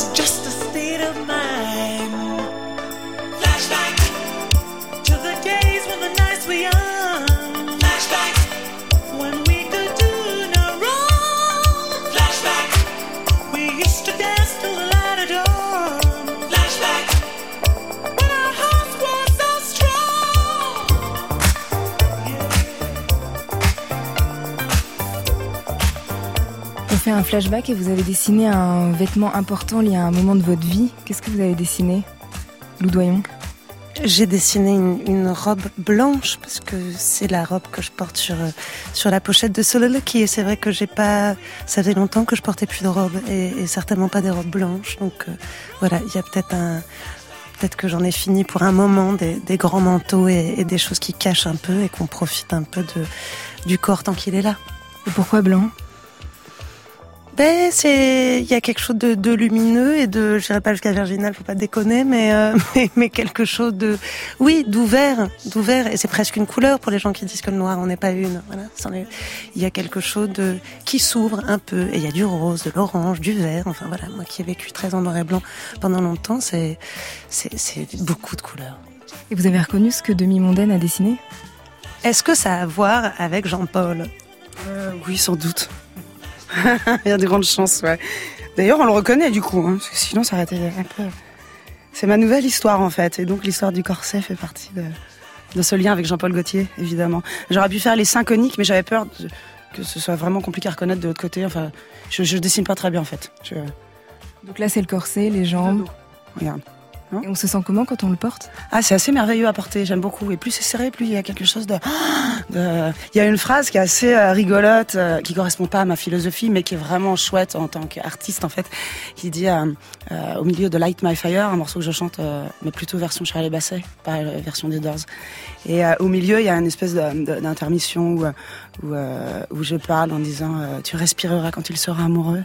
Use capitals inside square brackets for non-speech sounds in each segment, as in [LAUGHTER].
Is just a state of mind. Fait un flashback et vous avez dessiné un vêtement important lié à un moment de votre vie. Qu'est-ce que vous avez dessiné Loudoyon J'ai dessiné une, une robe blanche parce que c'est la robe que je porte sur euh, sur la pochette de Solo Lucky et c'est vrai que j'ai pas ça fait longtemps que je portais plus de robe et, et certainement pas des robes blanches donc euh, voilà il y a peut-être un peut-être que j'en ai fini pour un moment des, des grands manteaux et, et des choses qui cachent un peu et qu'on profite un peu de du corps tant qu'il est là. Et pourquoi blanc? C'est, il y a quelque chose de, de lumineux et de, je dirais pas jusqu'à virginal, faut pas déconner, mais, euh, [LAUGHS] mais, mais quelque chose de, oui, d'ouvert, d'ouvert, et c'est presque une couleur pour les gens qui disent que le noir, on n'est pas une, voilà. Il y a quelque chose de, qui s'ouvre un peu, et il y a du rose, de l'orange, du vert, enfin voilà, moi qui ai vécu très en noir et blanc pendant longtemps, c'est, c'est, c'est beaucoup de couleurs. Et vous avez reconnu ce que Demi Mondaine a dessiné? Est-ce que ça a à voir avec Jean-Paul? Euh, oui, sans doute. [LAUGHS] Il y a de grandes chances, ouais. D'ailleurs, on le reconnaît du coup, hein, parce que sinon ça aurait été un peu. C'est ma nouvelle histoire en fait, et donc l'histoire du corset fait partie de, de ce lien avec Jean-Paul Gaultier, évidemment. J'aurais pu faire les cinq coniques, mais j'avais peur de- que ce soit vraiment compliqué à reconnaître de l'autre côté. Enfin, je, je dessine pas très bien en fait. Je... Donc là, c'est le corset, les jambes. Regarde. Et on se sent comment quand on le porte? Ah, c'est assez merveilleux à porter, j'aime beaucoup. Et plus c'est serré, plus il y a quelque chose de... [GASPS] de- Il y a une phrase qui est assez euh, rigolote, euh, qui correspond pas à ma philosophie, mais qui est vraiment chouette en tant qu'artiste, en fait, qui dit euh, euh, au milieu de Light My Fire, un morceau que je chante, euh, mais plutôt version Charlie Basset, pas version des Doors. Et au milieu, il y a une espèce d'intermission où, où, où je parle en disant Tu respireras quand il sera amoureux.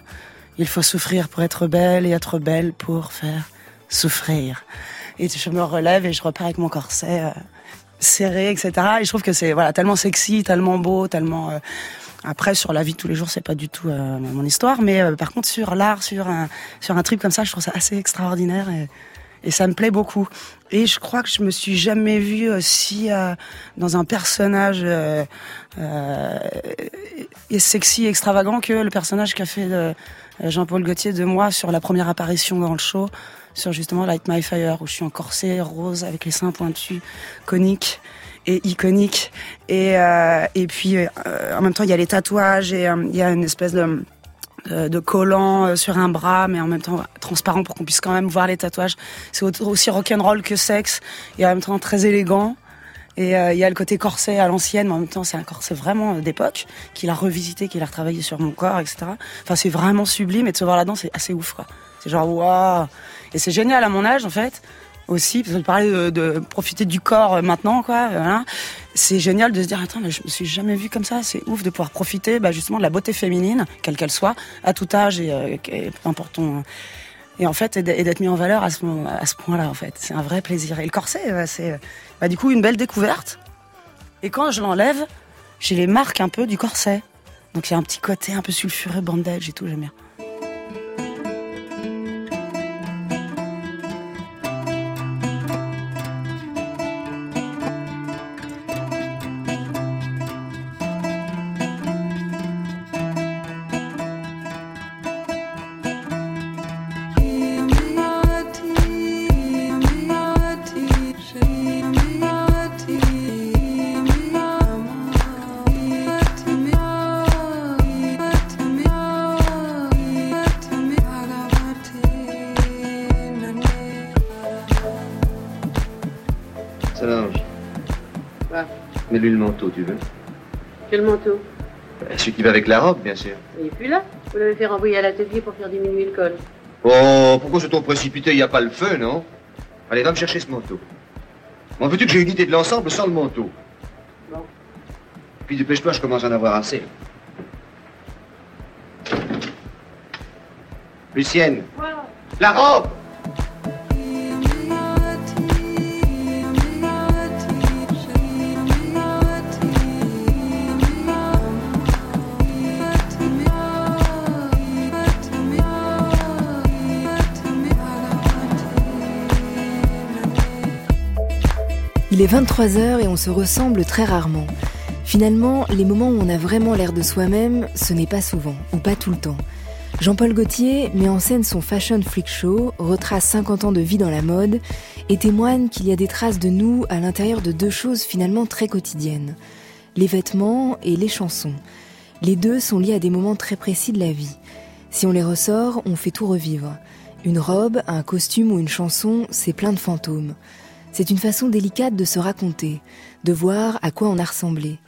Il faut souffrir pour être belle et être belle pour faire souffrir. Et je me relève et je repars avec mon corset euh, serré, etc. Et je trouve que c'est voilà tellement sexy, tellement beau, tellement. euh, Après, sur la vie de tous les jours, c'est pas du tout euh, mon histoire, mais par contre sur l'art, sur un sur un trip comme ça, je trouve ça assez extraordinaire et, ça me plaît beaucoup. Et je crois que je me suis jamais vue aussi dans un personnage et sexy, extravagant que le personnage qu'a fait Jean-Paul Gaultier de moi sur la première apparition dans le show, sur justement Light My Fire, où je suis en corset rose avec les seins pointus, coniques et iconiques. Et, euh, et puis, euh, en même temps, il y a les tatouages et euh, il y a une espèce de de collant sur un bras, mais en même temps transparent pour qu'on puisse quand même voir les tatouages. C'est au- aussi rock'n'roll que sexe, et en même temps très élégant. Et il y a le côté corset à l'ancienne, mais en même temps c'est un corset vraiment d'époque, qu'il a revisité, qu'il a retravaillé sur mon corps, etc. Enfin c'est vraiment sublime, et de se voir là-dedans c'est assez ouf, quoi. C'est genre waouh Et c'est génial à mon âge en fait, aussi, parce que parlais de, de profiter du corps euh, maintenant, quoi. C'est génial de se dire attends, mais je me suis jamais vue comme ça. C'est ouf de pouvoir profiter, bah, justement, de la beauté féminine, quelle qu'elle soit, à tout âge et, euh, peu importe ton. Et en fait, et d'être mis en valeur à ce, point-là, en fait. C'est un vrai plaisir. Et le corset, euh, c'est bah, du coup une belle découverte. Et quand je l'enlève, j'ai les marques un peu du corset. Donc il y a un petit côté un peu sulfureux, bandage et tout, j'aime bien. Mets-lui le manteau, tu veux Quel manteau Celui qui va avec la robe, bien sûr. Il est plus là Vous l'avez fait renvoyer à l'atelier pour faire diminuer le col. Oh, pourquoi se t précipité Il n'y a pas le feu, non? Allez, va me chercher ce manteau. M'en veux-tu que j'ai une idée de l'ensemble sans le manteau? Bon. Puis dépêche-toi, je commence à en avoir assez. Lucienne. La robe 23h et on se ressemble très rarement. Finalement, les moments où on a vraiment l'air de soi-même, ce n'est pas souvent, ou pas tout le temps. Jean-Paul Gaultier met en scène son Fashion Freak Show, retrace 50 ans de vie dans la mode et témoigne qu'il y a des traces de nous à l'intérieur de deux choses finalement très quotidiennes. Les vêtements et les chansons. Les deux sont liés à des moments très précis de la vie. Si on les ressort, on fait tout revivre. Une robe, un costume ou une chanson, c'est plein de fantômes. C'est une façon délicate de se raconter, de voir à quoi on a ressemblé.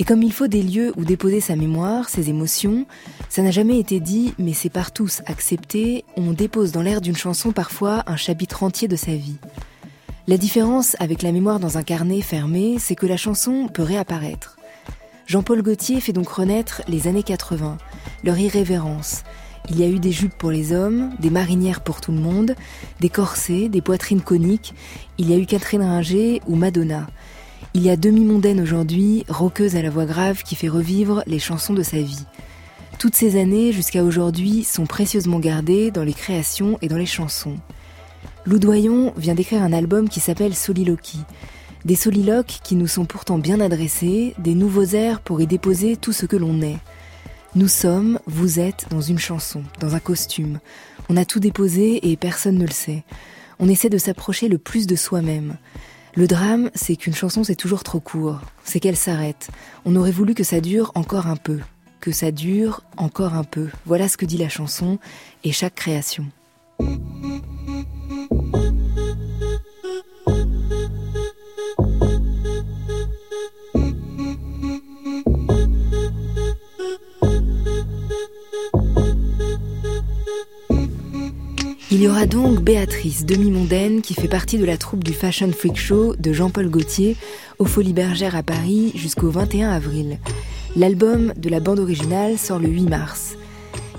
Et comme il faut des lieux où déposer sa mémoire, ses émotions, ça n'a jamais été dit, mais c'est par tous accepté, on dépose dans l'air d'une chanson parfois un chapitre entier de sa vie. La différence avec la mémoire dans un carnet fermé, c'est que la chanson peut réapparaître. Jean-Paul Gaultier fait donc renaître les années 80, leur irrévérence, il y a eu des jupes pour les hommes, des marinières pour tout le monde, des corsets, des poitrines coniques. Il y a eu Catherine Ringer ou Madonna. Il y a demi-mondaine aujourd'hui, roqueuse à la voix grave qui fait revivre les chansons de sa vie. Toutes ces années jusqu'à aujourd'hui sont précieusement gardées dans les créations et dans les chansons. Lou Doyon vient d'écrire un album qui s'appelle Soliloquy. Des soliloques qui nous sont pourtant bien adressés, des nouveaux airs pour y déposer tout ce que l'on est. Nous sommes, vous êtes dans une chanson, dans un costume. On a tout déposé et personne ne le sait. On essaie de s'approcher le plus de soi-même. Le drame, c'est qu'une chanson c'est toujours trop court, c'est qu'elle s'arrête. On aurait voulu que ça dure encore un peu, que ça dure encore un peu. Voilà ce que dit la chanson et chaque création. Il y aura donc Béatrice, demi-mondaine, qui fait partie de la troupe du Fashion Freak Show de Jean-Paul Gaultier au Folies Bergères à Paris jusqu'au 21 avril. L'album de la bande originale sort le 8 mars.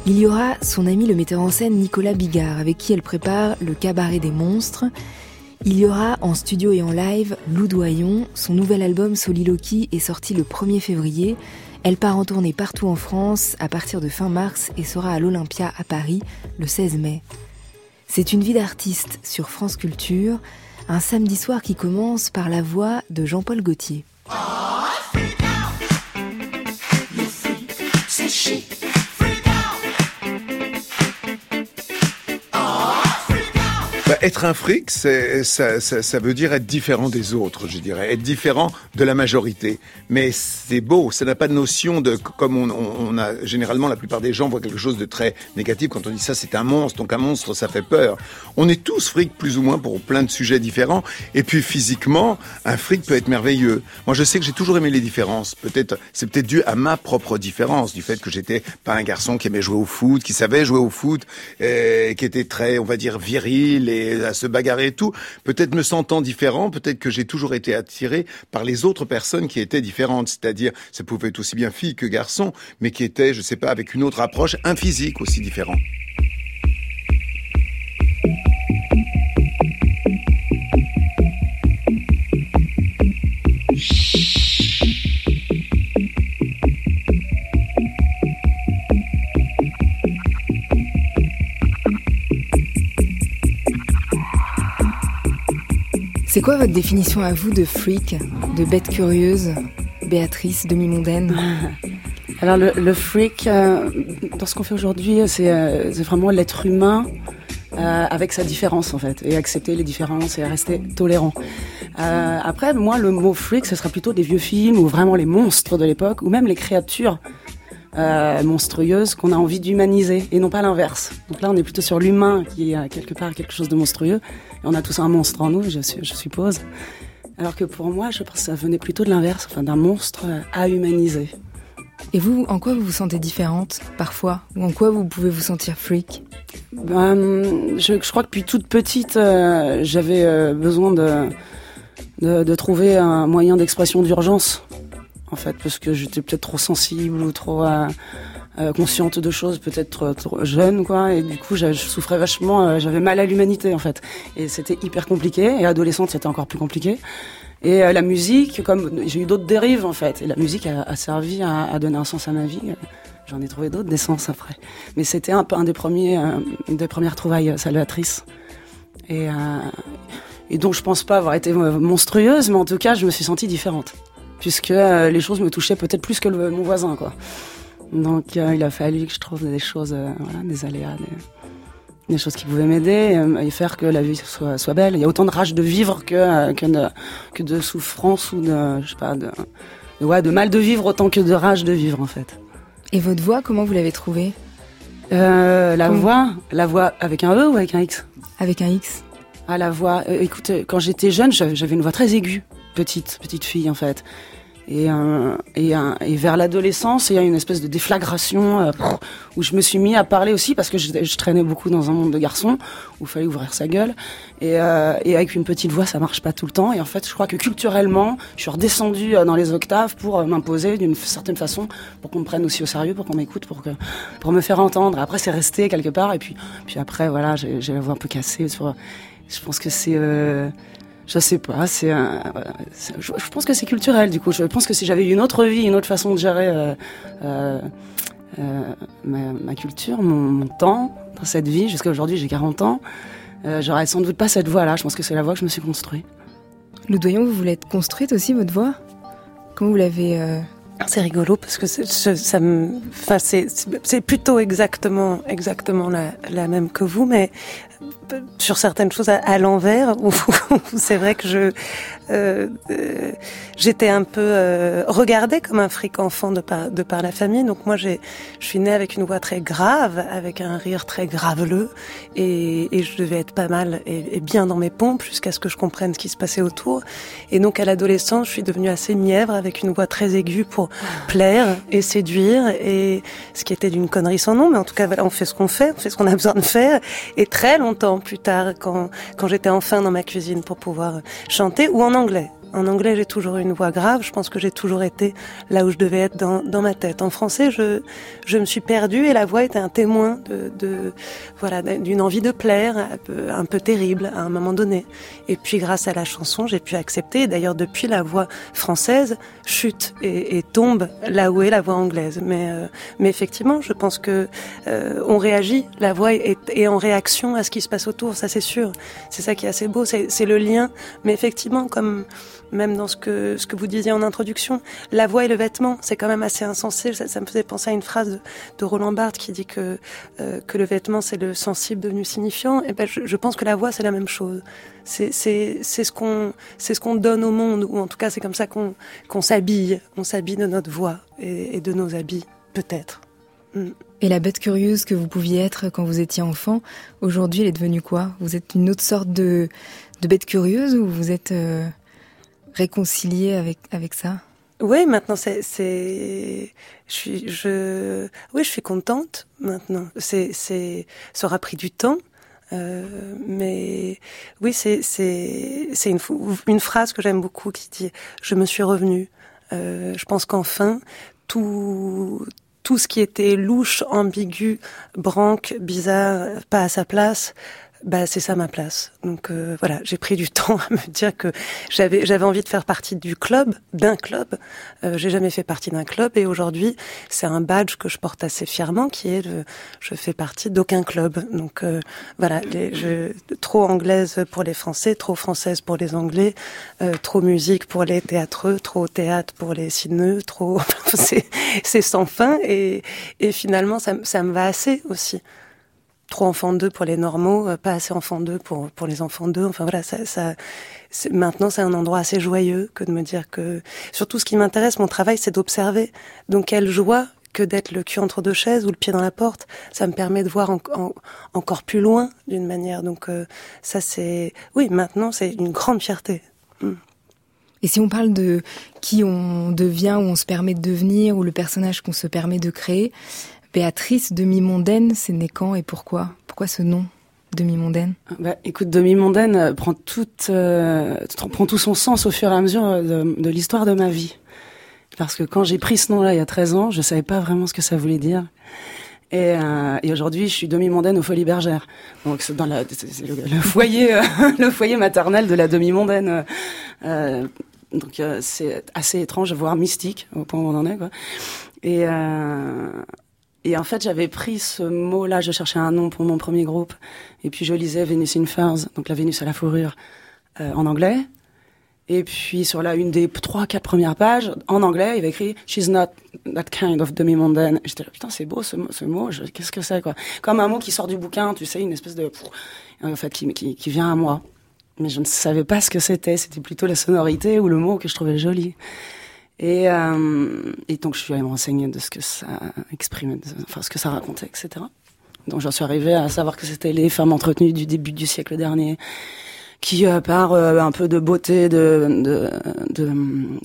Il y aura son ami le metteur en scène Nicolas Bigard, avec qui elle prépare le Cabaret des monstres. Il y aura en studio et en live Lou Doyon. Son nouvel album Soliloquy est sorti le 1er février. Elle part en tournée partout en France à partir de fin mars et sera à l'Olympia à Paris le 16 mai. C'est une vie d'artiste sur France Culture, un samedi soir qui commence par la voix de Jean-Paul Gaultier. Bah, être un fric, ça, ça, ça, veut dire être différent des autres, je dirais, être différent de la majorité. Mais c'est beau, ça n'a pas de notion de, comme on, on, a généralement, la plupart des gens voient quelque chose de très négatif quand on dit ça, c'est un monstre, donc un monstre, ça fait peur. On est tous fric plus ou moins pour plein de sujets différents. Et puis physiquement, un fric peut être merveilleux. Moi, je sais que j'ai toujours aimé les différences. Peut-être, c'est peut-être dû à ma propre différence, du fait que j'étais pas un garçon qui aimait jouer au foot, qui savait jouer au foot, et qui était très, on va dire, viril à se bagarrer et tout. Peut-être me sentant différent, peut-être que j'ai toujours été attiré par les autres personnes qui étaient différentes. C'est-à-dire, ça pouvait être aussi bien fille que garçon, mais qui étaient, je sais pas, avec une autre approche, un physique aussi différent. C'est quoi votre définition à vous de freak, de bête curieuse, Béatrice, demi-mondaine [LAUGHS] Alors le, freak, euh, dans ce qu'on fait aujourd'hui, c'est euh, vraiment l'être humain euh, avec sa différence en fait, et accepter les différences et rester tolérant. après, moi, le mot freak, ce sera plutôt des vieux films ou vraiment les monstres de l'époque, ou même les créatures euh, monstrueuse qu'on a envie d'humaniser et non pas l'inverse. Donc là, on est plutôt sur l'humain qui est quelque part quelque chose de monstrueux. On a tous un monstre en nous, je, je suppose. Alors que pour moi, je pense que ça venait plutôt de l'inverse, enfin d'un monstre à humaniser. Et vous, en quoi vous vous sentez différente parfois? Ou en quoi vous pouvez vous sentir freak? Ben, je, je, crois que depuis toute petite, euh, j'avais euh, besoin de, de, de, trouver un moyen d'expression d'urgence en fait, parce que j'étais peut-être trop sensible ou trop euh, euh, consciente de choses, peut-être trop, jeune, quoi. Et du coup, je souffrais vachement, euh, j'avais mal à l'humanité, en fait. Et c'était hyper compliqué. Et adolescente, c'était encore plus compliqué. Et la musique, comme j'ai eu d'autres dérives, en fait. Et la musique a, servi à, donner un sens à ma vie. J'en ai trouvé d'autres, des sens après. Mais c'était un, un des premiers, une des premières trouvailles salvatrices. Et et dont je pense pas avoir été monstrueuse, mais en tout cas, je me suis sentie différente, puisque les choses me touchaient peut-être plus que mon voisin, quoi. Donc, il a fallu que je trouve des choses, voilà, des aléas, des, choses qui pouvaient m'aider et faire que la vie soit, soit belle. Il y a autant de rage de vivre que que de, que de souffrance ou de, je sais pas, de, ouais, de mal de vivre autant que de rage de vivre, en fait. Et votre voix, comment vous l'avez trouvée? Euh, La voix, la voix avec un E ou avec un X? Avec un X. Ah la voix. Euh, écoute, quand j'étais jeune, j'avais une voix très aiguë, petite, petite fille en fait. Et, euh, et, et, vers l'adolescence, il y a une espèce de déflagration euh, où je me suis mis à parler aussi parce que je, traînais beaucoup dans un monde de garçons où il fallait ouvrir sa gueule. Et, euh, et, avec une petite voix, ça marche pas tout le temps. Et en fait, je crois que culturellement, je suis redescendue euh, dans les octaves pour euh, m'imposer d'une certaine façon, pour qu'on me prenne aussi au sérieux, pour qu'on m'écoute, pour que pour me faire entendre. Après, c'est resté quelque part. Et puis puis après, voilà, j'ai la voix un peu cassée. Je pense que c'est je sais pas, c'est un, je, pense que c'est culturel du coup. Je pense que si j'avais eu une autre vie, une autre façon de gérer euh, euh, euh ma, ma, culture, mon, mon, temps dans cette vie, jusqu'à aujourd'hui j'ai 40 ans, euh, j'aurais sans doute pas cette voix-là. Je pense que c'est la voix que je me suis construite. Le doyon, vous voulez être construite aussi votre voix Comment vous l'avez euh, c'est rigolo parce que ça me, enfin c'est c'est plutôt exactement exactement la, la même que vous, mais sur certaines choses à, l'envers où, [LAUGHS] c'est vrai que je euh, euh, j'étais un peu euh, regardée comme un fric enfant de par de par la famille. Donc moi j'ai je suis née avec une voix très grave avec un rire très graveleux et, et je devais être pas mal et, et bien dans mes pompes jusqu'à ce que je comprenne ce qui se passait autour. Et donc à l'adolescence je suis devenue assez mièvre avec une voix très aiguë pour plaire et séduire et ce qui était d'une connerie sans nom. Mais en tout cas voilà on fait ce qu'on fait on fait ce qu'on a besoin de faire. Et très longtemps plus tard, quand, j'étais enfin dans ma cuisine pour pouvoir chanter, ou en anglais. En anglais, j'ai toujours une voix grave. Je pense que j'ai toujours été là où je devais être dans, dans ma tête. En français, je, je me suis perdue et la voix était un témoin de, de voilà, d'une envie de plaire, un peu, un peu terrible à un moment donné. Et puis, grâce à la chanson, j'ai pu accepter. D'ailleurs, depuis, la voix française chute et, et, tombe là où est la voix anglaise. Mais, euh, mais effectivement, je pense que euh, on réagit. La voix est, est, en réaction à ce qui se passe autour. Ça, c'est sûr. C'est ça qui est assez beau. C'est le lien. Mais effectivement, comme même dans ce que, ce que vous disiez en introduction, la voix et le vêtement, c'est quand même assez insensé. Ça, me faisait penser à une phrase de, Roland Barthes qui dit que, euh, que le vêtement, c'est le sensible devenu signifiant. Et ben, je, pense que la voix, c'est la même chose. C'est ce qu'on ce qu'on donne au monde, ou en tout cas, c'est comme ça qu'on qu'on s'habille. On s'habille de notre voix et, et de nos habits, peut-être. Mm. Et la bête curieuse que vous pouviez être quand vous étiez enfant, aujourd'hui, elle est devenue quoi? Vous êtes une autre sorte de, de bête curieuse ou vous êtes euh, réconcilié avec avec ça? Oui, maintenant c'est c'est je suis je oui je suis contente maintenant. C'est c'est ça aura pris du temps. Euh, mais oui, c'est c'est c'est une une phrase que j'aime beaucoup qui dit je me suis revenue. Euh, je pense qu'enfin tout tout ce qui était louche, ambigu, branque, bizarre, pas à sa place, bah c'est ça ma place. Donc euh, voilà, j'ai pris du [LAUGHS] temps à me dire que j'avais j'avais envie de faire partie du club, d'un club. Euh, j'ai jamais fait partie d'un club et aujourd'hui c'est un badge que je porte assez fièrement qui est je fais partie d'aucun club. Donc euh, voilà, je, trop anglaise pour les Français, trop française pour les Anglais, euh, trop musique pour les théâtreux, trop théâtre pour les cineux, trop [LAUGHS] c'est c'est sans fin et et finalement ça ça me va assez aussi trop enfant d'eux pour les normaux, euh, pas assez enfant d'eux pour pour les enfants d'eux. Enfin voilà, ça, ça maintenant c'est un endroit assez joyeux que de me dire que surtout ce qui m'intéresse, mon travail, c'est d'observer. Donc quelle joie que d'être le cul entre deux chaises ou le pied dans la porte. Ça me permet de voir en, en, encore plus loin d'une manière. Donc euh, ça c'est oui, maintenant c'est une grande fierté. Mm. Et si on parle de qui on devient ou on se permet de devenir ou le personnage qu'on se permet de créer, Béatrice demi-mondaine, c'est né quand et pourquoi? Pourquoi ce nom demi-mondaine? Bah, Écoute, demi-mondaine euh, prend, euh, prend tout son sens au fur et à mesure euh, de, l'histoire de ma vie. Parce que quand j'ai pris ce nom-là il y a 13 ans, je savais pas vraiment ce que ça voulait dire. Et, et aujourd'hui, je suis demi-mondaine aux Folies Bergères. Donc c'est dans le, foyer, [LAUGHS] le foyer maternel de la demi-mondaine. Donc c'est assez étrange, voire mystique au point où on en est. Et et en fait, j'avais pris ce mot-là, je cherchais un nom pour mon premier groupe. Et puis je lisais Venus in Furs, donc la Vénus à la fourrure, euh, en anglais. Et puis sur la une des trois, quatre premières pages, en anglais, il avait écrit She's not that kind of demi-mondaine. J'étais là, putain, c'est beau ce, mot- qu'est-ce que c'est quoi? Comme un mot qui sort du bouquin, tu sais, une espèce de... En fait, qui vient à moi. Mais je ne savais pas ce que c'était, c'était plutôt la sonorité ou le mot que je trouvais joli. Et, euh, et donc je suis allée me renseigner de ce que ça exprimait, enfin ce que ça racontait, etc. Donc j'en suis arrivée à savoir que c'était les femmes entretenues du début du siècle dernier, qui euh, par euh, un peu de beauté, de, de, de,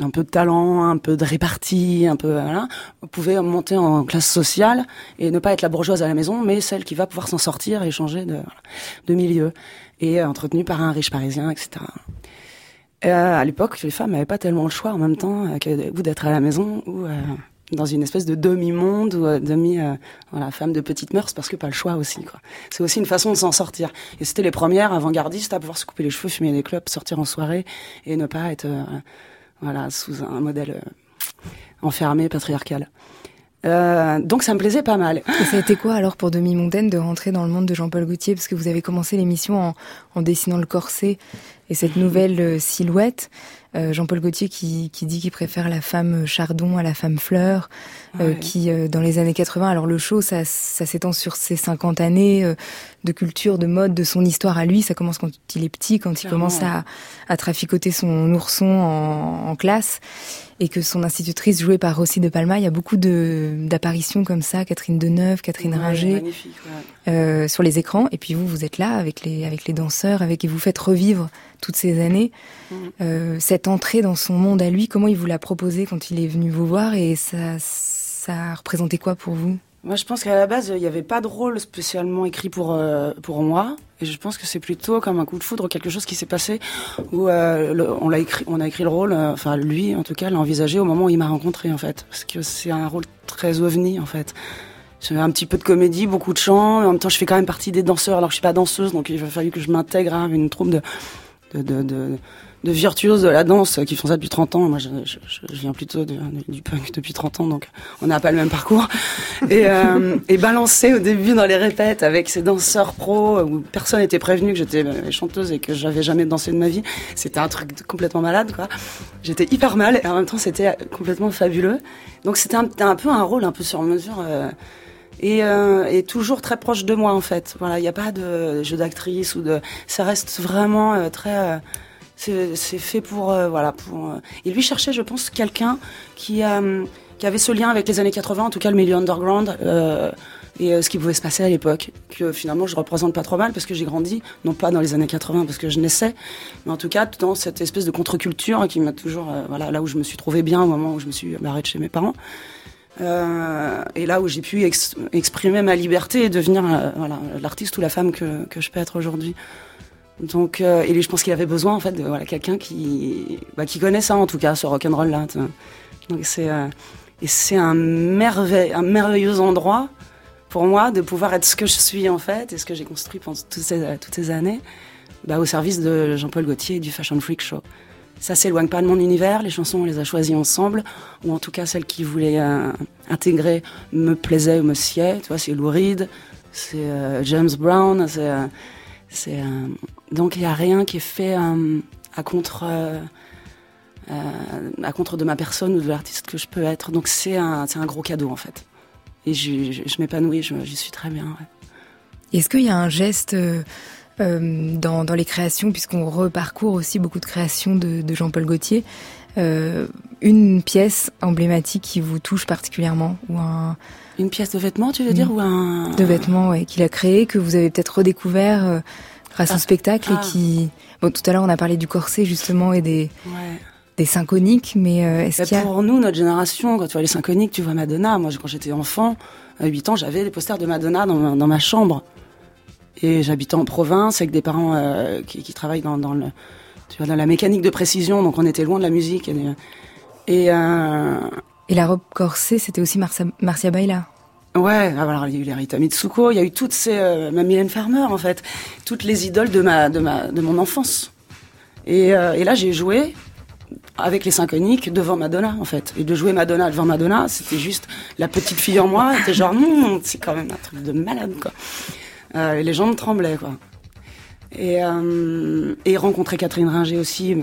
un peu de talent, un peu de répartie, un peu voilà, pouvaient monter en classe sociale et ne pas être la bourgeoise à la maison, mais celle qui va pouvoir s'en sortir et changer de milieu et euh, entretenue par un riche parisien, etc. Euh, à l'époque, les femmes n'avaient pas tellement le choix en même temps euh, que ou d'être à la maison ou euh, dans une espèce de demi-monde ou demi euh, voilà, femme de petite mœurs parce que pas le choix aussi. C'est aussi une façon de s'en sortir. Et c'était les premières avant-gardistes à pouvoir se couper les cheveux, fumer des clopes, sortir en soirée et ne pas être euh, voilà sous un modèle euh, enfermé patriarcal. Donc ça me plaisait pas mal. Et ça a été quoi alors pour Demi Mondaine de rentrer dans le monde de Jean-Paul Gaultier? Parce que vous avez commencé l'émission en, en dessinant le corset et cette nouvelle euh, silhouette. Euh, Jean-Paul Gaultier qui, qui dit qu'il préfère la femme chardon à la femme fleur, euh, Ouais. qui euh, dans les années 80, alors le show ça, ça s'étend sur ses 50 années euh, de culture, de mode, de son histoire à lui. Ça commence quand il est petit, quand il commence à, à traficoter son ourson en, en classe et que son institutrice jouée par Rossi de Palma, il y a beaucoup de d'apparitions comme ça, Catherine Deneuve, Catherine Ouais, Ringer ouais. euh, sur les écrans et puis vous vous êtes là avec les avec les danseurs avec et vous faites revivre toutes ces années Mhm. Euh, cette entrée dans son monde à lui comment il vous l'a proposé quand il est venu vous voir et ça ça représentait quoi pour vous? Moi, je pense qu'à la base, il n'y avait pas de rôle spécialement écrit pour euh, pour moi, et je pense que c'est plutôt comme un coup de foudre, quelque chose qui s'est passé où euh, on l'a écrit, on a écrit le rôle, euh, enfin lui en tout cas l'a envisagé au moment où il m'a rencontré en fait, parce que c'est un rôle très ovni en fait. J'avais un petit peu de comédie, beaucoup de chant, et en même temps je fais quand même partie des danseurs, alors que je suis pas danseuse, donc il a fallu que je m'intègre à une troupe de, de, de de virtuoses de la danse qui font ça depuis 30 ans. Moi, je, je, je viens plutôt de- du punk depuis 30 ans, donc on n'a pas le même parcours. [LAUGHS] Et, euh, et balancer au début dans les répètes avec ces danseurs pros où personne n'était prévenu que j'étais euh, chanteuse et que j'avais jamais dansé de ma vie, c'était un truc complètement malade, quoi. J'étais hyper mal et en même temps c'était complètement fabuleux. Donc c'était un, un peu un rôle un peu sur mesure. euh, et, euh, et toujours très proche de moi en fait. Voilà, il n'y a pas de jeu d'actrice ou de, ça reste vraiment euh, très, euh, c'est fait pour euh, voilà pour. euh, Et lui cherchait, je pense, quelqu'un qui euh, avait ce lien avec les années 80, en tout cas le milieu underground. euh, et ce qui pouvait se passer à l'époque, que finalement je représente pas trop mal parce que j'ai grandi, non pas dans les années 80 parce que je naissais, mais en tout cas dans cette espèce de contre-culture qui m'a toujours, voilà, là où je me suis trouvé bien au moment où je me suis barré de chez mes parents. Et là où j'ai pu ex- exprimer ma liberté et devenir l'artiste ou la femme que je peux être aujourd'hui. Donc, euh, et je pense qu'il avait besoin en fait de voilà, quelqu'un qui, bah, qui connaît ça en tout cas, ce rock'n'roll là. tu vois. Donc c'est euh, et c'est un, merveille, un merveilleux endroit pour moi de pouvoir être ce que je suis en fait et ce que j'ai construit pendant toutes ces, ces années bah, au service de Jean-Paul Gaultier et du Fashion Freak Show. Ça s'éloigne pas de mon univers, les chansons on les a choisies ensemble, ou en tout cas celles qui voulaient euh, intégrer me plaisaient ou me sied. Tu vois, c'est Lou Reed, c'est euh, James Brown, c'est euh, euh, donc il y a rien qui est fait euh, à contre euh, à contre de ma personne ou de l'artiste que je peux être. Donc c'est un un gros cadeau en fait. Et je, m'épanouis, je- suis très bien. Est-ce qu'il y a un geste dans, dans les créations, puisqu'on reparcourt aussi beaucoup de créations de, Jean-Paul Gaultier, une pièce emblématique qui vous touche particulièrement ou un Une pièce de vêtements, tu veux dire, ou un de vêtements ouais, qu'il a créé que vous avez peut-être redécouvert euh, grâce au Ah. spectacle Ah. et qui bon tout à l'heure on a parlé du corset justement et des Ouais. des synchroniques mais euh, est-ce Bah, qu'il y a Pour nous, notre génération, quand tu vois les synchroniques, tu vois Madonna. Moi, quand j'étais enfant, à 8 ans, j'avais des posters de Madonna dans ma, dans ma chambre. Et j'habitais en province avec des parents euh, qui, qui travaillent dans, dans le, tu vois, dans la mécanique de précision, donc on était loin de la musique. Et, euh, et la robe corset c'était aussi Marcia, Marcia Baila Ouais, ah, alors il y a eu les Mitsuko, il y a eu toutes ces, euh, ma Mylène Farmer en fait, toutes les idoles de ma, de ma, de mon enfance. Et, euh, là j'ai joué avec les synchroniques devant Madonna en fait. Et de jouer Madonna devant Madonna, c'était juste la petite fille en moi, était genre, Hum, [LAUGHS] c'est quand même un truc de malade quoi. Euh, et les me tremblaient quoi. Et, euh, et rencontrer Catherine Ringer aussi, euh,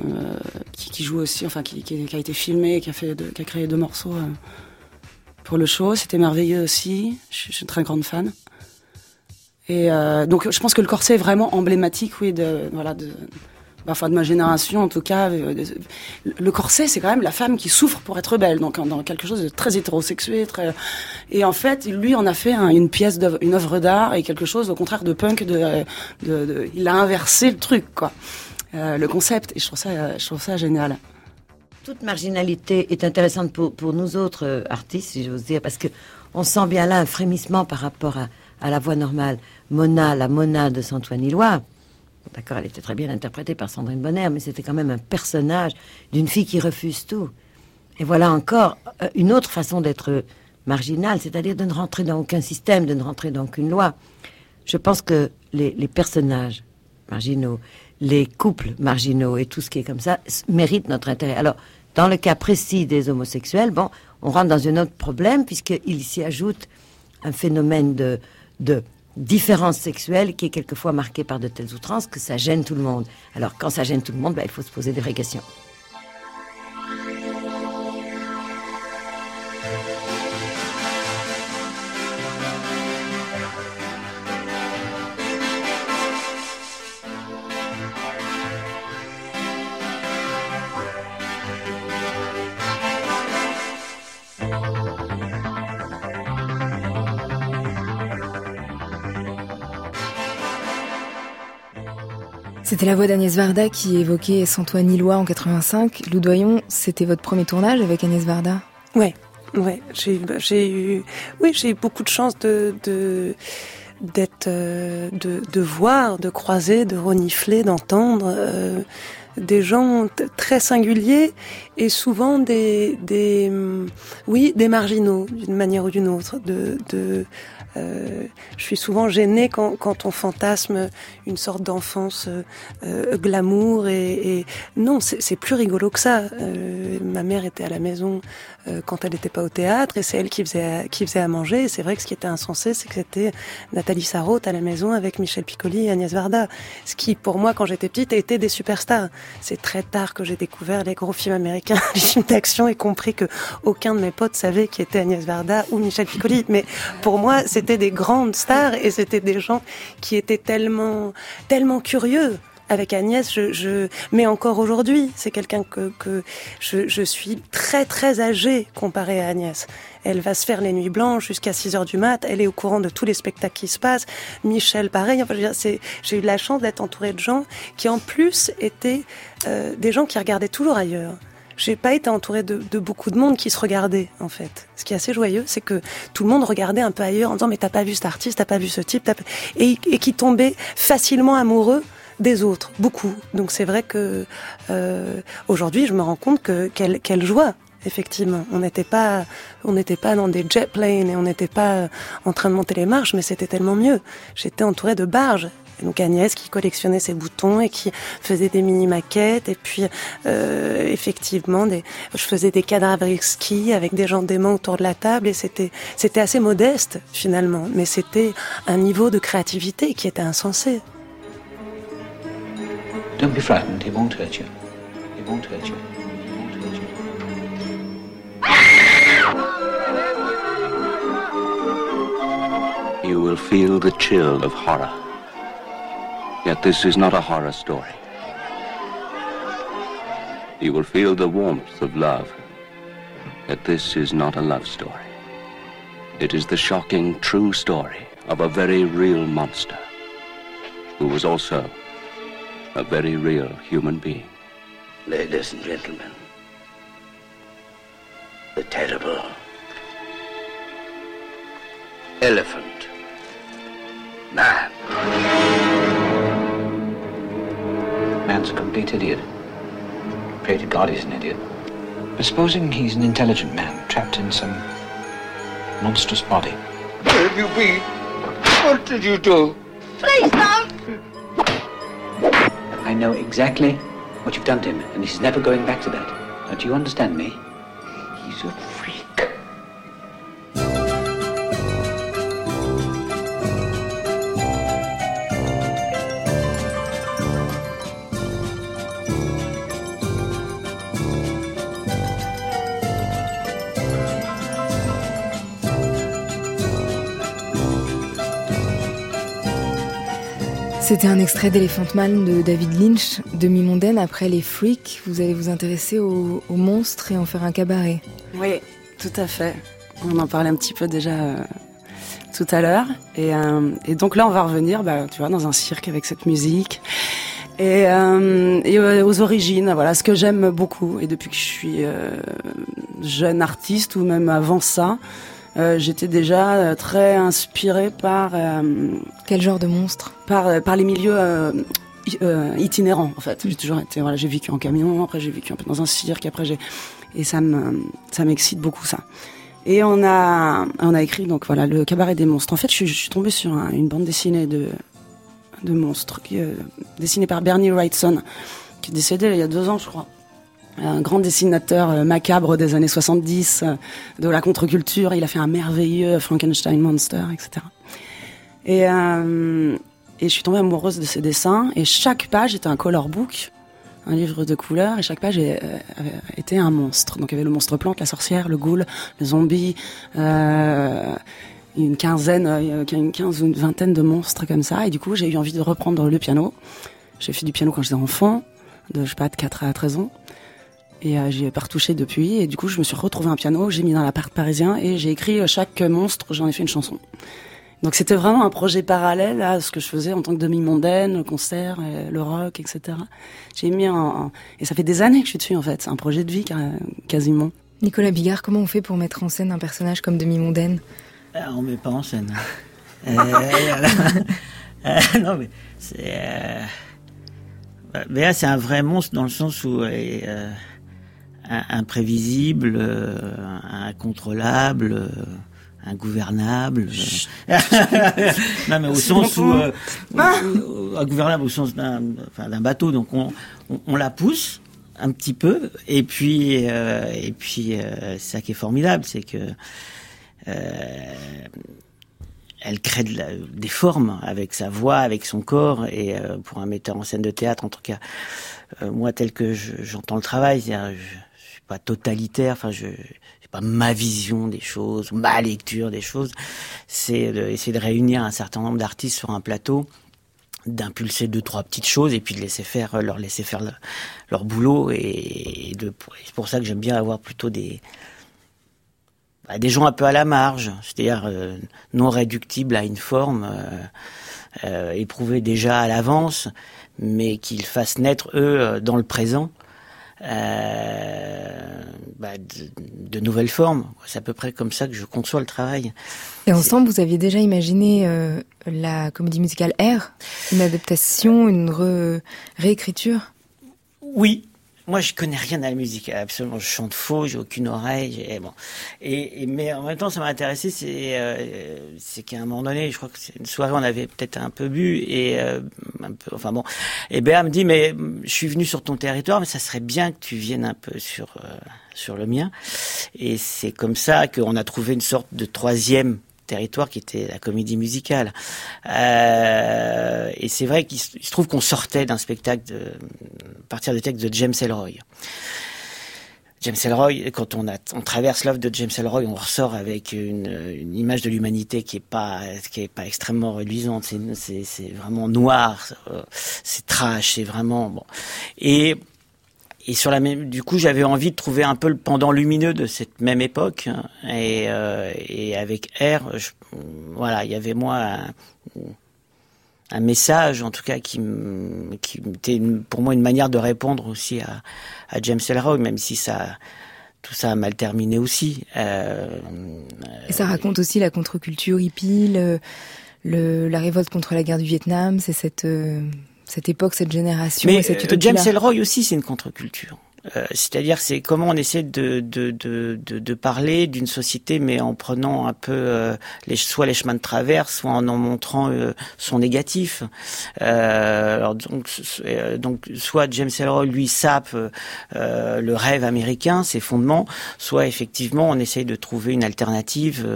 qui, joue aussi, enfin qui, a été filmée, qui a, créé deux morceaux euh, pour le show. C'était merveilleux aussi. Je, je, suis une très grande fan. Et donc je pense que le corset est vraiment emblématique, oui, de voilà de enfin de ma génération en tout cas, euh, le corset c'est quand même la femme qui souffre pour être belle, donc dans quelque chose de très hétérosexué, et en fait lui en a fait une pièce, une œuvre d'art et quelque chose au contraire de punk, il a inversé le truc quoi, euh, le concept et je trouve ça, je trouve ça génial. Toute marginalité est intéressante pour, nous autres euh, artistes, si j'ose dire, parce que on sent bien là un frémissement par rapport à, la voix normale. Mona, la Mona de Santoine Ilois, D'accord, elle était très bien interprétée par Sandrine Bonner, mais c'était quand même un personnage d'une fille qui refuse tout. Et voilà encore euh, une autre façon d'être marginale, c'est-à-dire de ne rentrer dans aucun système, de ne rentrer dans aucune loi. Je pense que les, personnages marginaux, les couples marginaux et tout ce qui est comme ça méritent notre intérêt. Alors, dans le cas précis des homosexuels, bon, on rentre dans un autre problème puisqu'il s'y ajoute un phénomène de, de différence sexuelle qui est quelquefois marquée par de telles outrances que ça gêne tout le monde. Alors quand ça gêne tout le monde, bah, il faut se poser des vraies questions. C'était la voix d'Agnès Varda qui évoquait Santoine Ilois en 85. Loudoyon, c'était votre premier tournage avec Agnès Varda? Ouais, ouais. J'ai, j'ai eu, oui, j'ai eu beaucoup de chance de, de euh, de, de voir, de croiser, de renifler, d'entendre euh, des gens très singuliers et souvent des, des, oui, des marginaux d'une manière ou d'une autre, de, de euh, je suis souvent gênée quand, quand on fantasme une sorte d'enfance euh, euh glamour et, et non, c'est plus rigolo que ça. Euh, ma mère était à la maison euh, quand elle n'était pas au théâtre et c'est elle qui faisait qui faisait à manger. C'est vrai que ce qui était insensé, c'est que c'était Nathalie Sarraute à la maison avec Michel Piccoli et Agnès Varda. Ce qui, pour moi, quand j'étais petite, été des superstars. C'est très tard que j'ai découvert les gros films américains, les [LAUGHS] films d'action et compris que aucun de mes potes savait qui était Agnès Varda ou Michel Piccoli. Mais pour moi, c'était des grandes stars et c'était des gens qui étaient tellement, tellement curieux avec Agnès, je, je mais encore aujourd'hui, c'est quelqu'un que, que je, je, suis très très âgée comparée à Agnès. Elle va se faire les nuits blanches jusqu'à 6 heures du mat. Elle est au courant de tous les spectacles qui se passent. Michel, pareil. Enfin, j'ai eu la chance d'être entourée de gens qui, en plus, étaient euh, des gens qui regardaient toujours ailleurs j'ai pas été entourée de, de, beaucoup de monde qui se regardait en fait. Ce qui est assez joyeux, c'est que tout le monde regardait un peu ailleurs en disant mais t'as pas vu cet artiste, t'as pas vu ce type, et, et qui tombait facilement amoureux des autres, beaucoup. Donc c'est vrai que euh, aujourd'hui, je me rends compte que quelle, quelle joie effectivement. On n'était pas, on n'était pas dans des jet planes et on n'était pas en train de monter les marches, mais c'était tellement mieux. J'étais entourée de barges. Et donc Agnès qui collectionnait ses boutons et qui faisait des mini maquettes et puis euh, effectivement des, je faisais des cadavres ski avec des gens déments autour de la table et c'était c'était assez modeste finalement, mais c'était un niveau de créativité qui était insensé. Don't be frightened, won't hurt you. He won't hurt you. He won't hurt you. You will feel the chill of horror. Yet this is not a horror story. You will feel the warmth of love. Yet this is not a love story. It is the shocking, true story of a very real monster who was also a very real human being. Ladies and gentlemen, the terrible elephant man. Man's a complete idiot. Pray to God he's an idiot. But supposing he's an intelligent man trapped in some monstrous body. Where have you been? What did you do? Please don't! I know exactly what you've done to him, and he's never going back to that. Now, do you understand me? He's a C'était un extrait d'Elephant Man de David Lynch. Demi-mondaine, après les freaks, vous allez vous intéresser aux, monstres et en faire un cabaret. Oui, tout à fait. On en parlait un petit peu déjà euh, tout à l'heure. Et, euh, et, donc là, on va revenir, bah, tu vois, dans un cirque avec cette musique. Et, euh, et aux origines, voilà, ce que j'aime beaucoup. Et depuis que je suis jeune artiste, ou même avant ça, euh, j'étais déjà euh, très inspirée par euh, quel genre de monstre? Par par les milieux itinérants en fait. J'ai toujours été voilà, j'ai vécu en camion, après j'ai vécu un peu dans un cirque, après j'ai et ça me ça m'excite beaucoup ça. Et on a on a écrit donc voilà le cabaret des monstres. En fait, je, suis, je suis tombée sur un, une bande dessinée de de monstres dessinée par Bernie Wrightson qui est décédé il y a deux ans je crois un grand dessinateur euh, macabre des années 70 euh, de la contre-culture. Il a fait un merveilleux Frankenstein Monster, etc. Et, euh, et je suis tombée amoureuse de ses dessins. Et chaque page était un color book, un livre de couleurs. Et chaque page était un monstre. Donc il y avait le monstre plante, la sorcière, le ghoul, le zombie. Une quinzaine, une quinze ou une vingtaine de monstres comme ça. Et du coup, j'ai eu envie de reprendre le piano. J'ai fait du piano quand j'étais enfant, de, je sais pas, de 4 à 13 ans. Et euh, j'y ai pas retouché depuis. Et du coup, je me suis retrouvé un piano, j'ai mis dans l'appart parisien et j'ai écrit euh, chaque monstre, j'en ai fait une chanson. Donc c'était vraiment un projet parallèle à ce que je faisais en tant que demi-mondaine, le concert, euh, le rock, etc. J'ai mis en, Et ça fait des années que je suis dessus en fait. C'est un projet de vie quasiment. Nicolas Bigard, comment on fait pour mettre en scène un personnage comme demi-mondaine? Ah, On met pas en scène. [LAUGHS] [LAUGHS] euh, non mais c'est... Mais là, c'est un vrai monstre dans le sens où imprévisible, euh, incontrôlable, euh, ingouvernable. [LAUGHS] non, mais au sens où euh, ingouvernable au sens d'un enfin, bateau. Donc on, on, la pousse un petit peu, et puis et puis ça qui est formidable, c'est que elle crée des formes avec sa voix, avec son corps, et pour un metteur en scène de théâtre, en tout cas, moi tel que j'entends le travail, pas totalitaire. Enfin, je c'est pas ma vision des choses, ma lecture des choses. C'est d'essayer de réunir un certain nombre d'artistes sur un plateau d'impulser deux trois petites choses et puis de laisser faire leur laisser faire leur boulot et, c'est pour ça que j'aime bien avoir plutôt des bah, des gens un peu à la marge c'est-à-dire euh, non réductibles à une forme euh, euh, éprouvés déjà à l'avance mais qu'ils fassent naître eux dans le présent euh, bah, de, nouvelles formes. C'est à peu près comme ça que je conçois le travail. Et ensemble, vous aviez déjà imaginé euh, la comédie musicale R, une adaptation, une réécriture? Oui, moi, je connais rien à la musique, absolument. Je chante faux, j'ai aucune oreille. Et bon, et, mais en même temps, ça m'a intéressé, c'est euh, qu'à un moment donné, je crois que c'est une soirée, on avait peut-être un peu bu et euh, un peu, enfin bon. Et Béa me dit, mais je suis venu sur ton territoire, mais ça serait bien que tu viennes un peu sur euh, sur le mien. Et c'est comme ça qu'on a trouvé une sorte de troisième territoire qui était la comédie musicale. Euh, et c'est vrai qu'il se trouve qu'on sortait d'un spectacle de, à partir des textes de James Ellroy. James Ellroy, quand on, a, on traverse l'œuvre de James Ellroy, on ressort avec une, image de l'humanité qui est pas qui est pas extrêmement reluisante. C'est, vraiment noir, c'est trash, c'est vraiment bon. Et et sur la même, du coup, j'avais envie de trouver un peu le pendant lumineux de cette même époque. Et, euh, et avec R, voilà, il y avait moi un, message, en tout cas, qui, était pour moi une manière de répondre aussi à, à James Ellroy, même si ça, tout ça a mal terminé aussi. Euh, et ça raconte aussi la contre-culture hippie, la révolte contre la guerre du Vietnam. C'est cette euh, cette époque, cette génération. Mais et cette euh, James Ellroy aussi, c'est une contre-culture. Euh, c'est-à-dire, c'est comment on essaie de, de, de, de, parler d'une société, mais en prenant un peu euh, les, soit les chemins de travers, soit en en montrant euh, son négatif. alors donc, donc, soit James Ellroy lui sape le rêve américain, ses fondements, soit effectivement on essaye de trouver une alternative,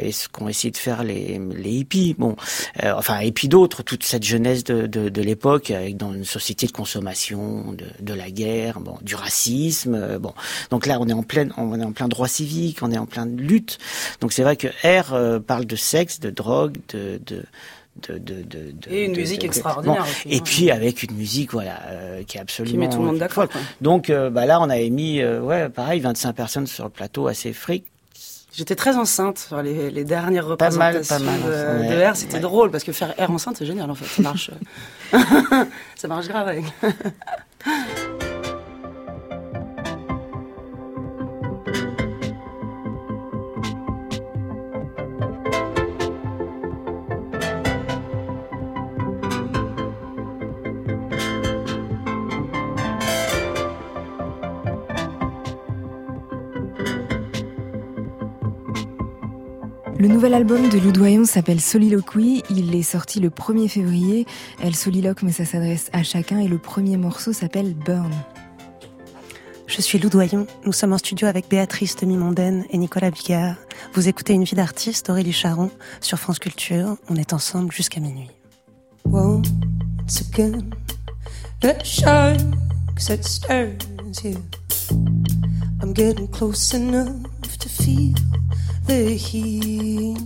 et ce qu'ont essayé de faire les, les hippies. Bon, enfin et d'autres, toute cette jeunesse de, de, de l'époque, dans une société de consommation, de la guerre bon, du racisme. Euh, bon, donc là, on est en plein, on est en plein droit civique, on est en plein lutte. Donc c'est vrai que R euh, parle de sexe, de drogue, de, de de, de, Et une musique extraordinaire Bon, aussi, et hein. puis avec une musique voilà euh, qui est absolument met tout le monde d'accord. Donc euh, bah là on avait mis euh, ouais pareil 25 personnes sur le plateau assez fric. J'étais très enceinte sur les, les dernières Pas mal, représentations pas mal, de, ouais. R. C'était Ouais. drôle parce que faire R enceinte, c'est génial en fait. Ça marche. [LAUGHS] [LAUGHS] ça marche grave avec. [LAUGHS] Le nouvel album de Loudoyon s'appelle Soliloquy. Il est sorti le 1er février. Elle soliloque, mais ça s'adresse à chacun. Et le premier morceau s'appelle Burn. Je suis Lou Doyon. Nous sommes en studio avec Béatrice Demi-Mondaine et Nicolas Bigard. Vous écoutez Une vie d'artiste, Aurélie Charon, sur France Culture. On est ensemble jusqu'à minuit. Once again, the that. I'm getting close enough to feel the heat.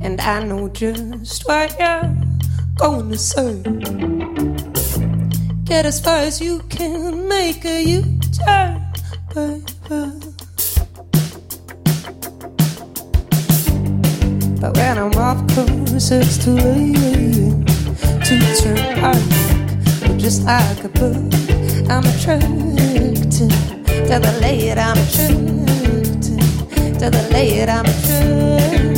And I know just what you're to say. Get as far as you can, make a U-turn, baby. But when I'm off course, it's too late to turn back. Just like a book, I'm attracted to the late. I'm attracted to the late. I'm attracted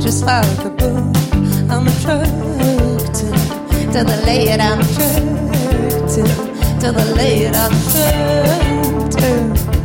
just like a book. I'm attracted to the late. I'm attracted to the late. I'm attracted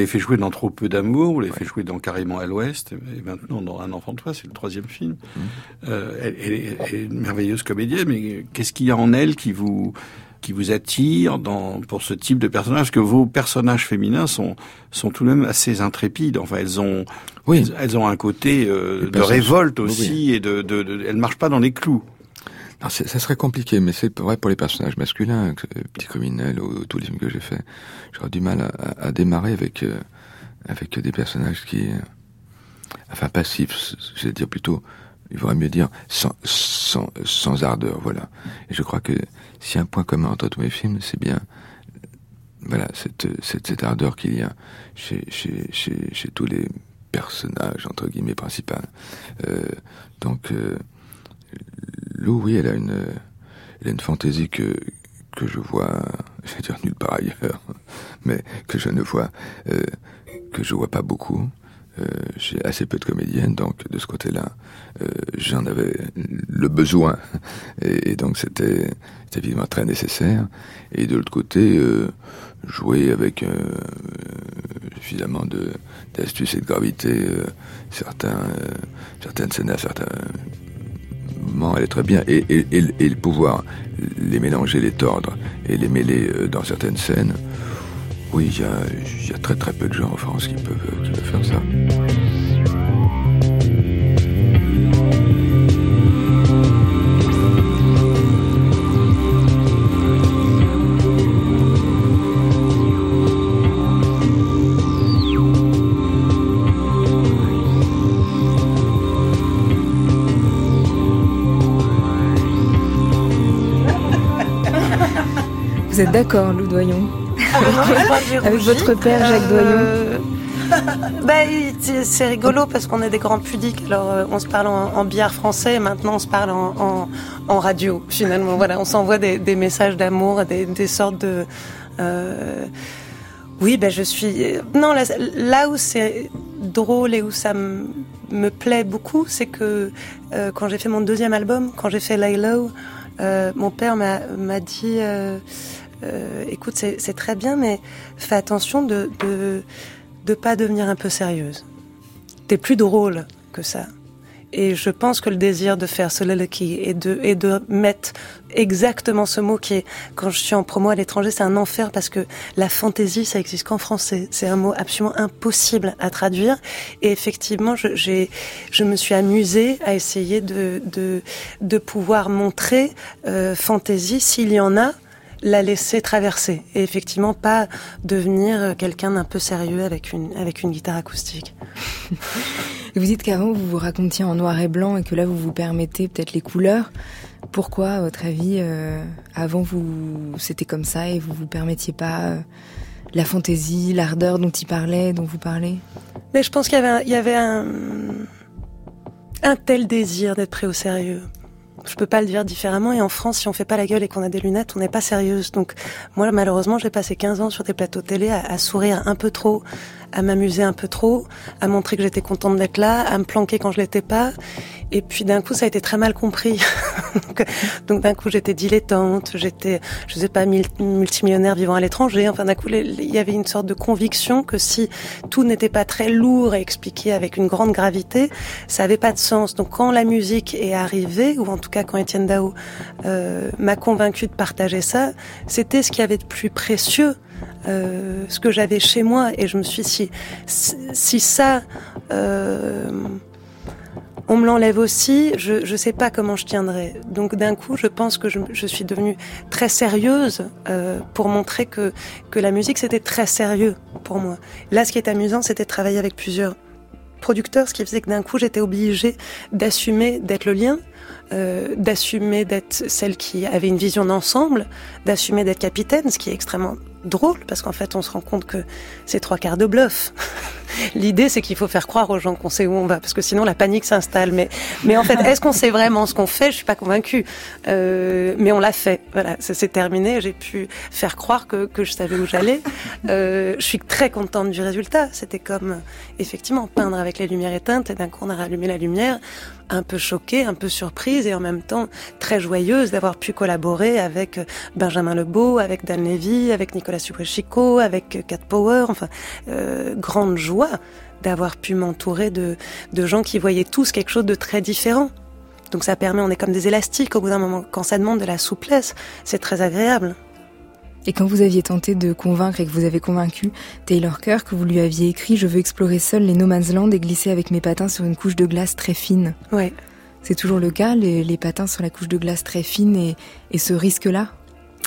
l'avez fait jouer dans Trop peu d'amour, vous l'avez fait jouer dans Carrément à l'Ouest, et maintenant dans Un enfant de toi, c'est le troisième film. Euh, elle, elle est, elle est une merveilleuse comédienne, mais qu'est-ce qu'il y a en elle qui vous qui vous attire dans pour ce type de personnage? Parce que vos personnages féminins sont sont tout de même assez intrépides. Enfin, elles ont Oui. elles, elles ont un côté euh, de révolte aussi oui. et de, de, de elles marchent pas dans les clous. Non, ça serait compliqué, mais c'est vrai pour les personnages masculins, euh, Petit Criminel ou tous les films que j'ai fait. J'aurais du mal à, à- démarrer avec euh, avec des personnages qui, euh, enfin passifs, je vais dire plutôt, il vaudrait mieux dire sans, sans, sans ardeur, voilà. Et je crois que si un point commun entre tous mes films, c'est bien, voilà, cette, cette, cette ardeur qu'il y a chez, chez, chez, chez tous les personnages, entre guillemets, principaux. Euh, donc, euh, Lou, oui, elle a une, elle a une fantaisie que, que je vois, [LAUGHS] je vais dire nulle part ailleurs, mais que je ne vois, euh, que je vois pas beaucoup. Euh, j'ai assez peu de comédiennes, donc de ce côté-là, euh, j'en avais le besoin, et, donc c'était évidemment très nécessaire. Et de l'autre côté, jouer avec suffisamment de d'astuce et de gravité certaines scènes à certains elle est très bien, et, et, et, et pouvoir les mélanger, les tordre et les mêler euh, dans certaines scènes. Oui, il y a, très très peu de gens en France qui peuvent, qui peuvent faire ça. Vous êtes d'accord, Lou Doyon Ah, Avec votre père, Jacques Euh, [LAUGHS] bah, il- c'est rigolo parce qu'on est des grands pudiques. Alors, euh, on se parle en, en billard français et maintenant on se parle en, en, en radio, finalement. Voilà, on s'envoie des, des messages d'amour, des, des sortes de. euh, oui, ben je suis. Non, là, là où c'est drôle et où ça me, plaît beaucoup, c'est que euh, quand j'ai fait mon deuxième album, quand j'ai fait Lay Low, euh, mon père m'a dit euh, écoute, c'est très bien, mais fais attention de de de pas devenir un peu sérieuse. T'es plus drôle que ça. Et je pense que le désir de faire soliloquy et de, et de mettre exactement ce mot qui est, quand je suis en promo à l'étranger, c'est un enfer parce que la fantaisie, ça existe qu'en français. C'est un mot absolument impossible à traduire. Et effectivement, je, j'ai, je me suis amusée à essayer de, de, de pouvoir montrer euh, fantaisie, s'il y en a, la laisser traverser. Et effectivement, pas devenir quelqu'un d'un peu sérieux avec une, avec une guitare acoustique. [LAUGHS] Vous dites qu'avant vous vous racontiez en noir et blanc et que là vous vous permettez peut-être les couleurs. Pourquoi, à votre avis, euh, avant vous c'était comme ça et vous vous permettiez pas euh, la fantaisie, l'ardeur dont il parlait, dont vous parlez? Mais je pense qu'il y avait un, il y avait un, un tel désir d'être pris au sérieux. Je peux pas le dire différemment. Et en France, si on fait pas la gueule et qu'on a des lunettes, on n'est pas sérieuse. Donc, moi, malheureusement, j'ai passé 15 ans sur des plateaux télé à, à sourire un peu trop, à m'amuser un peu trop, à montrer que j'étais contente d'être là, à me planquer quand je l'étais pas. Et puis d'un coup, ça a été très mal compris. [LAUGHS] donc, d'un coup, j'étais dilettante, j'étais, je sais pas, mil- multimillionnaire vivant à l'étranger. Enfin, d'un coup, il y avait une sorte de conviction que si tout n'était pas très lourd et expliqué avec une grande gravité, ça avait pas de sens. Donc, quand la musique est arrivée, ou en tout cas quand Étienne Dao euh, m'a convaincu de partager ça, c'était ce qu'il y avait de plus précieux. Euh, ce que j'avais chez moi et je me suis dit, si ça euh, on me l'enlève aussi, je je sais pas comment je tiendrai. Donc d'un coup, je pense que je, suis devenue très sérieuse euh, pour montrer que que la musique c'était très sérieux pour moi. Là, ce qui est amusant, c'était de travailler avec plusieurs producteurs, ce qui faisait que d'un coup, j'étais obligée d'assumer d'être le lien, d'assumer d'être celle qui avait une vision d'ensemble, d'assumer d'être capitaine, ce qui est extrêmement drôle parce qu'en fait, on se rend compte que c'est trois quarts de bluff. L'idée, c'est qu'il faut faire croire aux gens qu'on sait où on va, parce que sinon la panique s'installe. Mais, mais en fait, est-ce qu'on sait vraiment ce qu'on fait? Je suis pas convaincue. Euh, mais on l'a fait. Voilà, ça s'est terminé. J'ai pu faire croire que, que je savais où j'allais. Euh, je suis très contente du résultat. C'était comme, effectivement, peindre avec les lumières éteintes. Et d'un coup, on a rallumé la lumière, un peu choquée, un peu surprise, et en même temps très joyeuse d'avoir pu collaborer avec Benjamin Lebeau, avec Dan Levy, avec Nicolas Suprechico, avec Cat Power. Enfin, euh, grande joie d'avoir pu m'entourer de, de gens qui voyaient tous quelque chose de très différent. Donc ça permet, on est comme des élastiques au bout d'un moment. Quand ça demande de la souplesse, c'est très agréable. Et quand vous aviez tenté de convaincre et que vous avez convaincu Taylor Kerr que vous lui aviez écrit Je veux explorer seul les no man's land et glisser avec mes patins sur une couche de glace très fine. Ouais. C'est toujours le cas, les, les patins sur la couche de glace très fine et, et ce risque-là?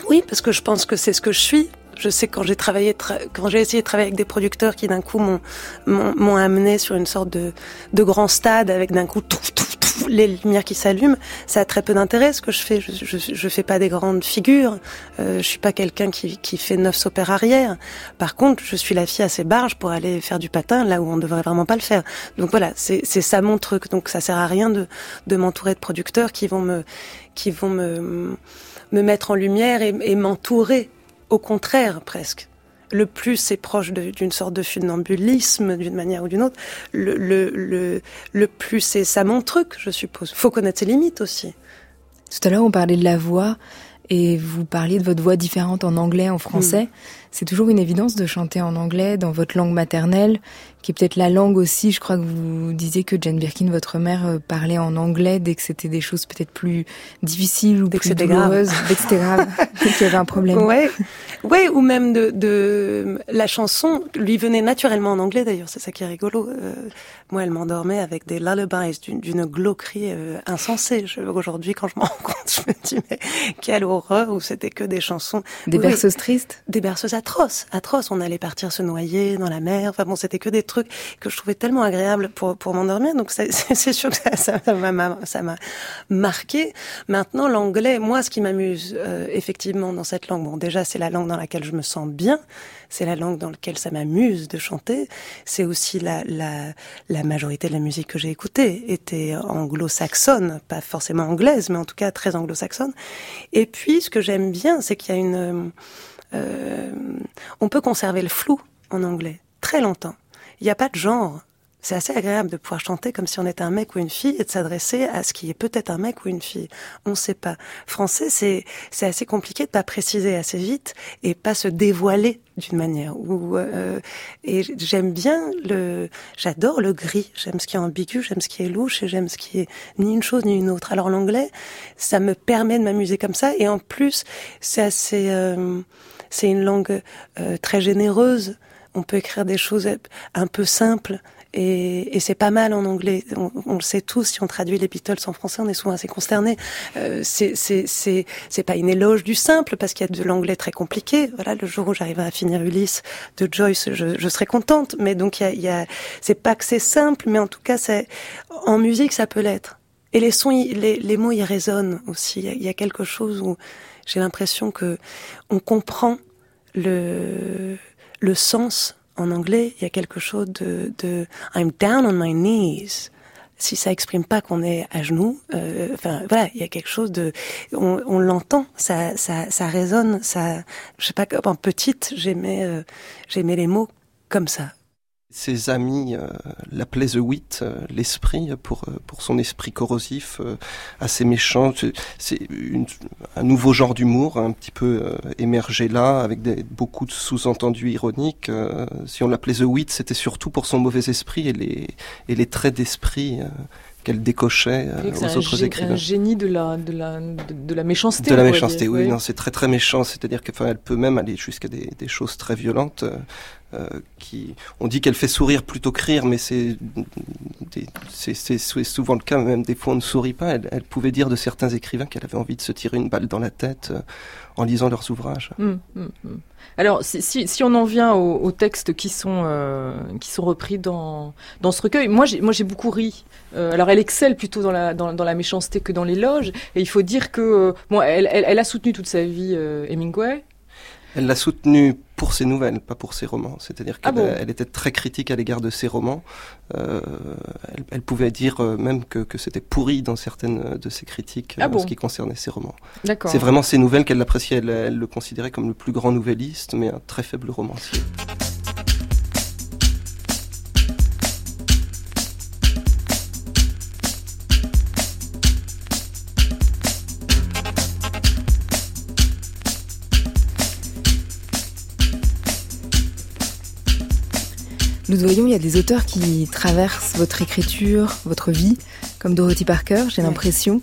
Oui, parce que je pense que c'est ce que je suis. Je sais quand j'ai travaillé, tra- quand j'ai essayé de travailler avec des producteurs qui d'un coup m'ont, m'ont, amené sur une sorte de, de grand stade avec d'un coup tout, tout, les lumières qui s'allument, ça a très peu d'intérêt ce que je fais. Je, je, je fais pas des grandes figures. Euh, je suis pas quelqu'un qui, qui fait neuf sauts arrière. Par contre, je suis la fille assez barge pour aller faire du patin là où on devrait vraiment pas le faire. Donc voilà, c'est, c'est ça mon truc. Donc ça sert à rien de, de m'entourer de producteurs qui vont me, qui vont me me mettre en lumière et m'entourer. Au contraire, presque. Le plus c'est proche d'une sorte de funambulisme, d'une manière ou d'une autre, le, le, le, le plus c'est ça mon truc, je suppose. Faut connaître ses limites aussi. Tout à l'heure, on parlait de la voix et vous parliez de votre voix différente en anglais, en français. C'est toujours une évidence de chanter en anglais dans votre langue maternelle, qui est peut-être la langue aussi. Je crois que vous disiez que Jane Birkin, votre mère, euh, parlait en anglais dès que c'était des choses peut-être plus difficiles ou Dès plus douloureuses, grave. dès que c'était grave, [LAUGHS] dès qu'il y avait un problème. Ouais, ouais, ou même de, de la chanson lui venait naturellement en anglais d'ailleurs. C'est ça qui est rigolo. Euh, moi, elle m'endormait avec des lullabies d'une- d'une glauquerie euh, insensée. Je- Aujourd'hui, quand je m'en rends compte, [LAUGHS] je me dis mais quelle horreur où c'était que des chansons. Des Oui, berceuses tristes? Des berceuses atroces, atroces. On allait partir se noyer dans la mer. Enfin bon, c'était que des trucs que je trouvais tellement agréables pour pour m'endormir. Donc c'est [LAUGHS] c'est sûr que ça m'a ça m'a marqué. Maintenant, l'anglais, moi, ce qui m'amuse euh, effectivement dans cette langue, bon, déjà c'est la langue dans laquelle je me sens bien. C'est la langue dans laquelle ça m'amuse de chanter. C'est aussi la, la, la majorité de la musique que j'ai écoutée était anglo-saxonne, pas forcément anglaise, mais en tout cas très anglo-saxonne. Et puis, ce que j'aime bien, c'est qu'il y a une, euh, on peut conserver le flou en anglais très longtemps. Il n'y a pas de genre. C'est assez agréable de pouvoir chanter comme si on était un mec ou une fille et de s'adresser à ce qui est peut-être un mec ou une fille. On ne sait pas. Français, c'est c'est assez compliqué de pas préciser assez vite et pas se dévoiler d'une manière. Ou euh, et j'aime bien le, j'adore le gris. J'aime ce qui est ambigu, j'aime ce qui est louche et j'aime ce qui est ni une chose ni une autre. Alors l'anglais, ça me permet de m'amuser comme ça et en plus, c'est assez, euh, c'est une langue euh, très généreuse. On peut écrire des choses un peu simples et, et c'est pas mal en anglais. On, on le sait tous. Si on traduit les Beatles en français, on est souvent assez consterné. Euh, c'est pas une éloge du simple parce qu'il y a de l'anglais très compliqué. Voilà, le jour où j'arriverai à finir Ulysse de Joyce, je, je serai contente. Mais donc y a, y a c'est pas que c'est simple, mais en tout cas, c'est en musique ça peut l'être. Et les sons, les, les mots, ils résonnent aussi. Il y y a quelque chose où j'ai l'impression que on comprend le le sens en anglais. Il y a quelque chose de, de I'm down on my knees. Si ça exprime pas qu'on est à genoux, euh, enfin voilà, il y a quelque chose de, on, on l'entend, ça, ça, ça résonne, ça, je sais pas, en petite, j'aimais, euh, j'aimais les mots comme ça. Ses amis euh, l'appelaient The Wit, euh, l'esprit, pour, euh, pour son esprit corrosif, euh, assez méchant. C'est- un nouveau genre d'humour, un petit peu émergé là, avec des, beaucoup de sous-entendus ironiques. Si on l'appelait The Wit, c'était surtout pour son mauvais esprit et les, et les traits d'esprit qu'elle décochait euh, aux un, autres écrivains. un génie de la, de la, de, de la méchanceté. De la méchanceté, oui, non, c'est très très méchant. C'est-à-dire qu'elle peut même aller jusqu'à des, des choses très violentes. Euh, on dit qu'elle fait sourire plutôt que rire, mais c'est souvent le cas. Même des fois, on ne sourit pas. Elle, pouvait dire de certains écrivains qu'elle avait envie de se tirer une balle dans la tête euh, en lisant leurs ouvrages. Hum, hum, hum. Alors, si, on en vient aux, textes qui sont, euh, qui sont repris dans, dans ce recueil, moi j'ai, beaucoup ri. Alors, elle excelle plutôt dans la, dans, la méchanceté que dans l'éloge. Et il faut dire que, bon, elle, elle, a soutenu toute sa vie Hemingway. Elle l'a soutenu pour ses nouvelles, pas pour ses romans. C'est-à-dire Ah qu'elle bon elle était très critique à l'égard de ses romans. Euh, elle, elle pouvait dire euh, même que, que c'était pourri dans certaines de ses critiques Ah euh, en bon ce qui concernait ses romans. C'est vraiment ses nouvelles qu'elle appréciait. Elle, elle le considérait comme le plus grand nouvelliste, mais un très faible romancier. Nous voyons, il y a des auteurs qui traversent votre écriture, votre vie, comme Dorothy Parker, j'ai Ouais. l'impression.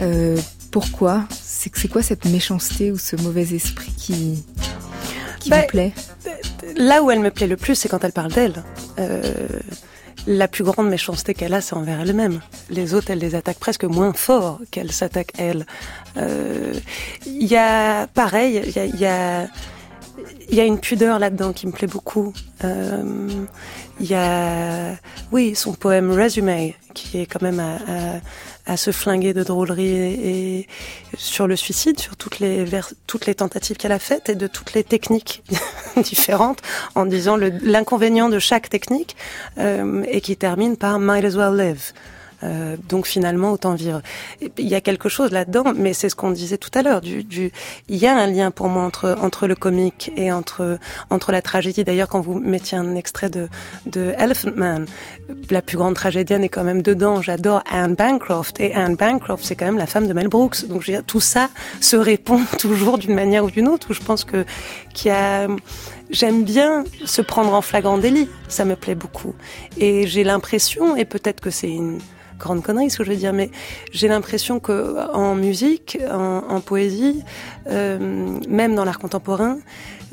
Euh, pourquoi? C'est quoi cette méchanceté ou ce mauvais esprit qui, qui Bah, vous plaît? Là où elle me plaît le plus, c'est quand elle parle d'elle. Euh, la plus grande méchanceté qu'elle a, c'est envers elle-même. Les autres, elle les attaque presque moins fort qu'elle s'attaque elle. Euh, Il y a, pareil, il y a, il y a, il y a une pudeur là-dedans qui me plaît beaucoup. Euh, Il y a, oui, son poème Resume, qui est quand même à, se flinguer de drôlerie et, sur le suicide, sur toutes les toutes les tentatives qu'elle a faites et de toutes les techniques [LAUGHS] différentes, en disant l'inconvénient de chaque technique, euh, et qui termine par Might as well live. Euh, donc finalement, autant vivre. Il y a quelque chose là-dedans, mais c'est ce qu'on disait tout à l'heure. Il y a un lien pour moi entre le comique et entre entre la tragédie. D'ailleurs, quand vous mettiez un extrait de de Elephant Man, la plus grande tragédienne est quand même dedans. J'adore Anne Bancroft et Anne Bancroft, c'est quand même la femme de Mel Brooks. Donc je veux dire, tout ça se répond [LAUGHS] toujours d'une manière ou d'une autre. Où je pense que J'aime bien se prendre en flagrant délit, ça me plaît beaucoup. Et j'ai l'impression, et peut-être que c'est une grande connerie ce que je veux dire, mais j'ai l'impression que en musique, en, poésie, euh, même dans l'art contemporain,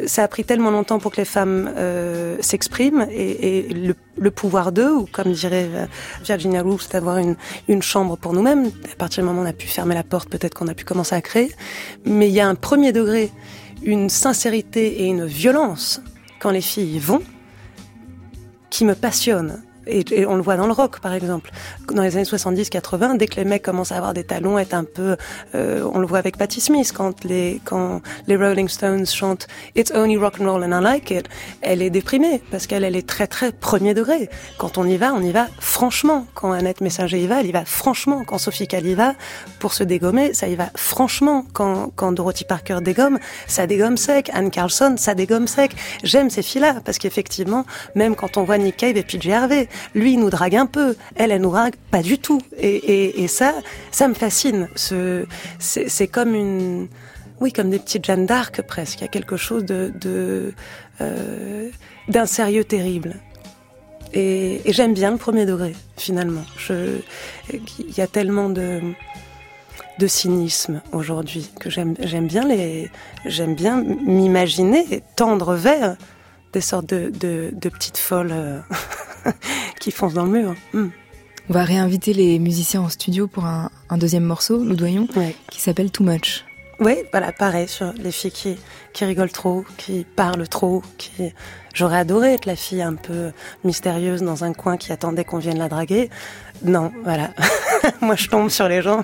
ça a pris tellement longtemps pour que les femmes euh, s'expriment et, le, pouvoir d'eux, ou comme dirait Virginia Woolf, c'est d'avoir une, une chambre pour nous-mêmes. À partir du moment où on a pu fermer la porte, peut-être qu'on a pu commencer à créer. Mais il y a un premier degré une sincérité et une violence quand les filles vont qui me passionnent. Et, et, on le voit dans le rock, par exemple. Dans les années 70-80, dès que les mecs commencent à avoir des talons, être un peu, euh, on le voit avec Patti Smith quand les quand les Rolling Stones chantent It's only rock and roll and I like it, elle est déprimée parce qu'elle elle est très très premier degré. Quand on y va, on y va franchement. Quand Annette Messager y va, elle y va franchement. Quand Sophie Calle y va pour se dégommer, ça y va franchement. Quand quand Dorothy Parker dégomme, ça dégomme sec. Anne Carlson, ça dégomme sec. J'aime ces filles-là parce qu'effectivement, même quand on voit Nick Cave et PJ Harvey, lui nous drague un peu, elle elle nous drague pas du tout. Et, ça, ça me fascine. Ce, c'est comme une, oui, comme des petites Jeanne d'Arc presque. Il y a quelque chose de, euh, d'un sérieux terrible. Et, j'aime bien le premier degré finalement. Il y a tellement de de cynisme aujourd'hui que j'aime bien les j'aime bien m'imaginer tendre vers des sortes de, de, de petites folles euh, [LAUGHS] qui foncent dans le mur. Mm. On va réinviter les musiciens en studio pour un, un deuxième morceau, nous doyons, ouais. qui s'appelle Too Much. Oui, voilà, pareil, sur les filles qui, qui rigolent trop, qui parlent trop, qui... J'aurais adoré être la fille un peu mystérieuse dans un coin qui attendait qu'on vienne la draguer. Non, voilà. [LAUGHS] Moi, je tombe sur les gens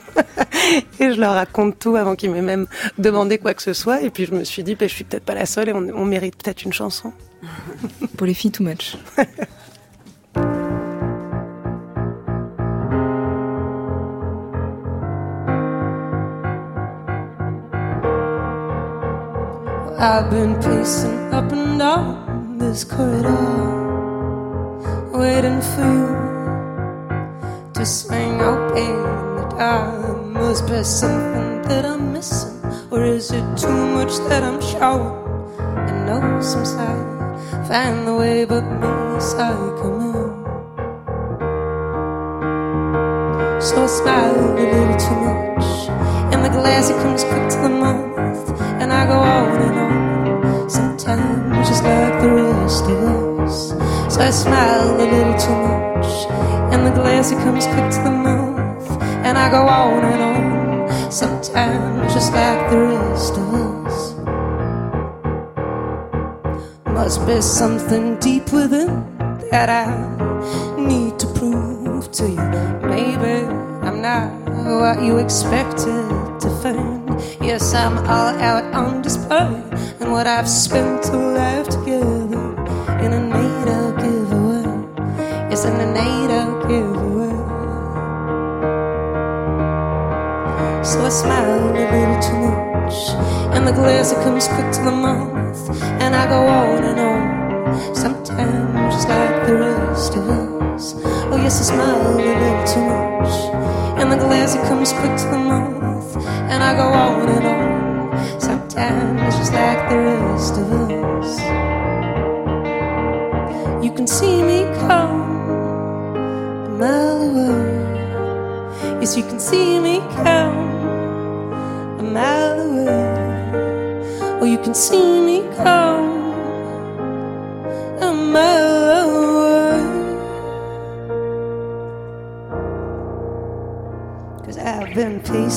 [LAUGHS] et je leur raconte tout avant qu'ils m'aient même demandé quoi que ce soit. Et puis, je me suis dit, ben, je suis peut-être pas la seule et on, on mérite peut-être une chanson. [LAUGHS] Pour les filles, Too Much. I've been pacing up and down this corridor, waiting for you to swing open the door. Must be something that I'm missing, or is it too much that I'm showing? I know some sign, find the way, but me as I come in. So I smile a little too much, and the glass it comes quick to the mouth and I go on and on. Sometimes just like the rest of us. So I smile a little too much, and the glass it comes quick to the mouth, and I go on and on. Sometimes just like the rest of us. Must be something deep within that I need to prove to you. Maybe I'm not what you expected to find. Yes, I'm all out on display, and what I've spent a life together in a need I'll give away. Yes, in a need I'll give away. So I smile a little too much, and the glass it comes quick to the mouth, and I go on. Sometimes just like the rest of us. Oh yes, I smile a little too much, and the glass it comes quick to the mouth, and I go on and on. Sometimes just like the rest of us. You can see me come a mile away. Yes, you can see me come a mile away. Or you can see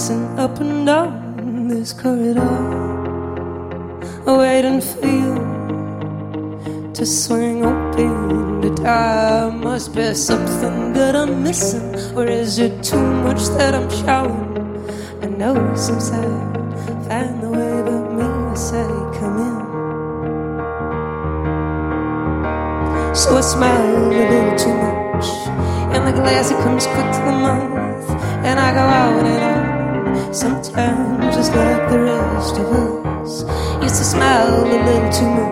pacing up and down this corridor, waiting for you to swing open the door. Must be something that I'm missing, or is it too much that I'm showing? I know some to smile a little too much,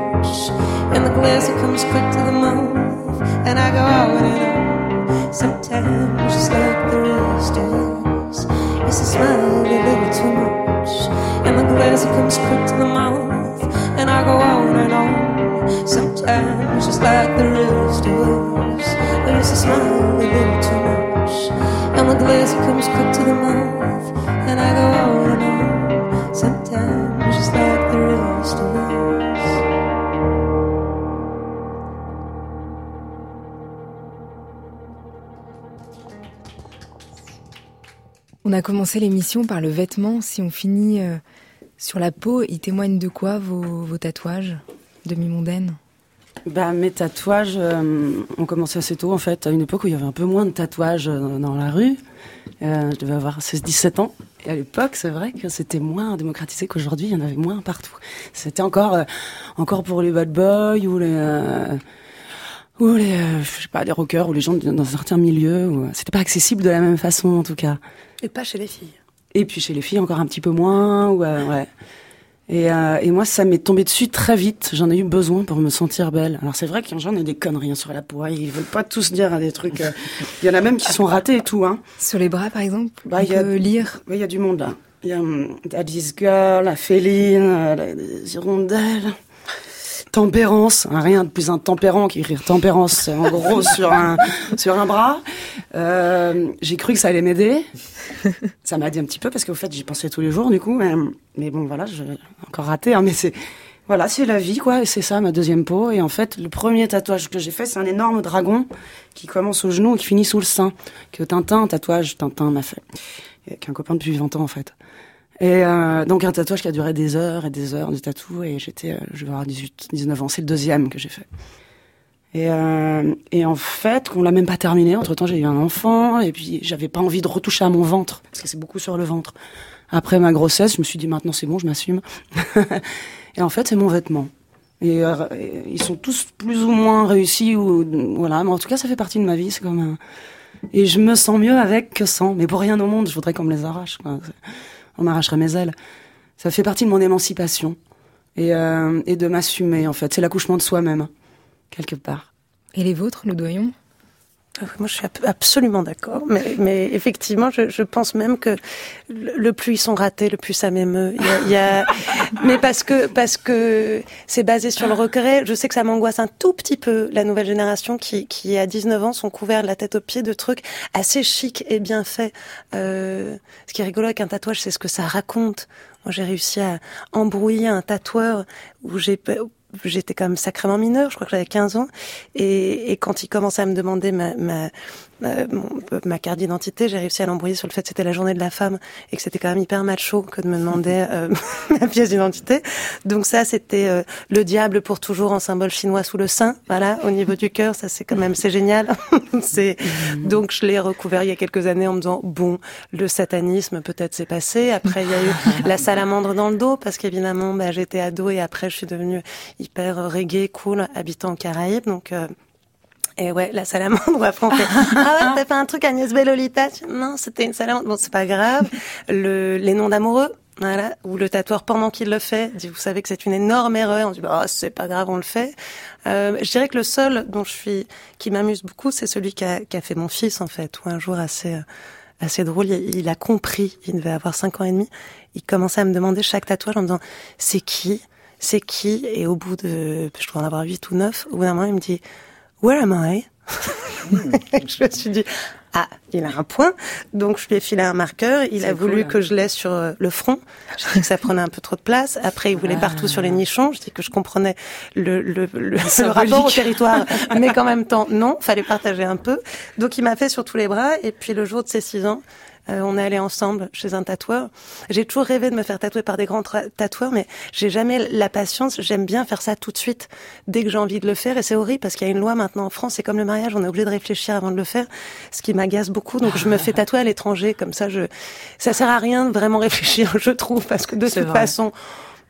On a commencé l'émission par le vêtement. Si on finit euh, sur la peau, il témoigne de quoi vos, vos tatouages, demi-mondaines? Bah, mes tatouages euh, ont commencé assez tôt, en fait, à une époque où il y avait un peu moins de tatouages euh, dans la rue. Euh, je devais avoir 16-17 ans. Et à l'époque, c'est vrai que c'était moins démocratisé qu'aujourd'hui, il y en avait moins partout. C'était encore, encore pour les bad boys ou les... ou les, euh, je sais pas, les rockers ou les gens dans certains milieux. Où, euh, c'était pas accessible de la même façon, en tout cas. Et pas chez les filles. Et puis chez les filles, encore un petit peu moins. Ou, euh, ouais. Et, euh, et moi, ça m'est tombé dessus très vite. J'en ai eu besoin pour me sentir belle. Alors c'est vrai qu'il y en a des conneries hein, sur la peau. Ils veulent pas tous dire des trucs. Il y en a même qui sont ratés et tout. Hein. Sur les bras, par exemple Bah, On il y a, peut lire ouais, il y a du monde là. Il y a hum, Daddy's Girl, la Féline, la- les hirondelles. Tempérance, hein, rien de plus intempérant qu'écrire tempérance en [LAUGHS] gros sur un sur un bras. Euh, j'ai cru que ça allait m'aider. Ça m'a dit un petit peu parce qu'au fait j'y pensais tous les jours du coup. Mais, mais bon voilà, j'ai encore raté. Hein, mais c'est voilà, c'est la vie quoi. C'est ça ma deuxième peau. Et en fait le premier tatouage que j'ai fait c'est un énorme dragon qui commence au genou et qui finit sous le sein. Que Tintin, un tatouage Tintin m'a fait. Qu'un copain depuis 20 ans en fait. Et euh, donc un tatouage qui a duré des heures et des heures de tatou et j'étais, euh, je vais avoir 18, 19 ans, c'est le deuxième que j'ai fait. Et, euh, et en fait, on l'a même pas terminé. Entre temps, j'ai eu un enfant et puis j'avais pas envie de retoucher à mon ventre parce que c'est beaucoup sur le ventre. Après ma grossesse, je me suis dit maintenant c'est bon, je m'assume. [LAUGHS] et en fait, c'est mon vêtement. Et, ils sont tous plus ou moins réussis ou voilà, mais en tout cas, ça fait partie de ma vie. C'est comme un... et je me sens mieux avec que sans. Mais pour rien au monde, je voudrais qu'on me les arrache. Quoi. On m'arracherait mes ailes. Ça fait partie de mon émancipation et, euh, et de m'assumer en fait. C'est l'accouchement de soi-même quelque part. Et les vôtres, le doyon? Moi, je suis ab- absolument d'accord, mais, mais effectivement, je, je pense même que le, plus ils sont ratés, le plus ça m'émeut. Il y a, il y a- [LAUGHS] mais parce que parce que c'est basé sur le regret. Je sais que ça m'angoisse un tout petit peu la nouvelle génération qui qui à 19 ans sont couverts de la tête aux pieds de trucs assez chics et bien faits. Euh, ce qui est rigolo avec un tatouage, c'est ce que ça raconte. Moi, j'ai réussi à embrouiller un tatoueur où j'ai j'étais quand même sacrément mineure, je crois que j'avais 15 ans, et, et quand il commençait à me demander ma, ma, ma, mon- ma carte d'identité, j'ai réussi à l'embrouiller sur le fait que c'était la journée de la femme et que c'était quand même hyper macho que de me demander [LAUGHS] euh, [LAUGHS] ma pièce d'identité. Donc ça, c'était euh, le diable pour toujours en symbole chinois sous le sein, voilà, au niveau du cœur, ça c'est quand même, c'est génial. [LAUGHS] c'est Donc je l'ai recouvert il y a quelques années en me disant, bon, le satanisme peut-être c'est passé, après il y a eu la salamandre dans le dos, parce qu'évidemment, bah, j'étais ado et après je suis devenue hyper reggae, cool, habitant aux Caraïbes, donc... et ouais, la salamandre, après on fait, ah ouais, t'as fait un truc Agnès Bellolita? Non, c'était une salamandre. Bon, c'est pas grave. Le, les noms d'amoureux, voilà, où le tatoueur, pendant qu'il le fait, dit, vous savez que c'est une énorme erreur. On dit, bah, c'est pas grave, on le fait. Euh, je dirais que le seul dont je suis, qui m'amuse beaucoup, c'est celui qui a, fait mon fils, en fait, où un jour assez, assez drôle, il, a compris, il devait avoir cinq ans et demi, il commençait à me demander chaque tatouage en me disant, c'est qui? C'est qui? Et au bout de, je dois en avoir huit ou neuf, au bout d'un moment, il me dit, Where am I? [LAUGHS] je me suis dit, ah, il a un point. Donc, je lui ai filé un marqueur. Il a voulu cool. que je laisse sur euh, le front. J'ai dit que ça prenait un peu trop de place. Après, il voulait partout sur les nichons. Je dis que je comprenais le, le, le, rapport au territoire, [LAUGHS] mais qu'en même temps, non, fallait partager un peu. Donc, il m'a fait sur tous les bras. Et puis, le jour de ses six ans, euh, on est allé ensemble chez un tatoueur. J'ai toujours rêvé de me faire tatouer par des grands tatoueurs, mais j'ai jamais la patience. J'aime bien faire ça tout de suite, dès que j'ai envie de le faire. Et c'est horrible parce qu'il y a une loi maintenant en France. C'est comme le mariage, on est obligé de réfléchir avant de le faire, ce qui m'agace beaucoup. Donc je me fais tatouer à l'étranger, comme ça. Je, ça sert à rien de vraiment réfléchir, [LAUGHS] je trouve, parce que de toute vrai. façon.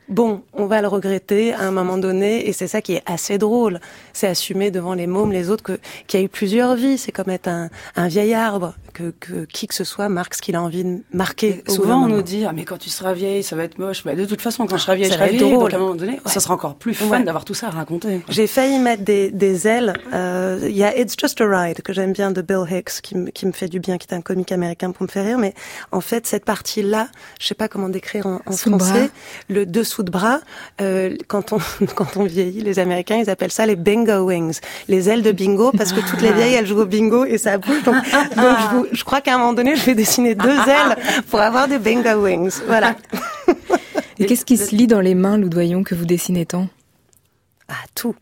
bon, on va le regretter à un moment donné, et c'est ça qui est assez drôle. C'est assumer devant les mômes, les autres, que qu'il y a eu plusieurs vies. C'est comme être un, un vieil arbre, que, que qui que ce soit marque ce qu'il a envie de marquer. Souvent, on nous dit, ah, mais quand tu seras vieille, ça va être moche. Bah, de toute façon, quand je serai vieille, Ça je serai vieille. drôle. Donc, à un moment donné, ça sera encore plus fun Ouais. d'avoir tout ça à raconter. J'ai failli mettre des, des ailes. Euh, Il y a It's Just a Ride que j'aime bien de Bill Hicks qui, me- qui me fait du bien, qui est un comique américain pour me faire rire. Mais en fait, cette partie-là, je sais pas comment décrire en, en français, bras. le dessous de bras. euh, quand on [LAUGHS] quand on vieillit, les Américains ils appellent ça les bingo wings, les ailes de bingo, parce que toutes les vieilles elles jouent au bingo et ça bouge. Donc, donc je, vous- je crois qu'à un moment donné, je vais dessiner deux [LAUGHS] ailes pour avoir des bingo wings. Voilà. [LAUGHS] Et qu'est-ce qui se lit dans les mains, Loudoyon, que vous dessinez tant? Ah, tout.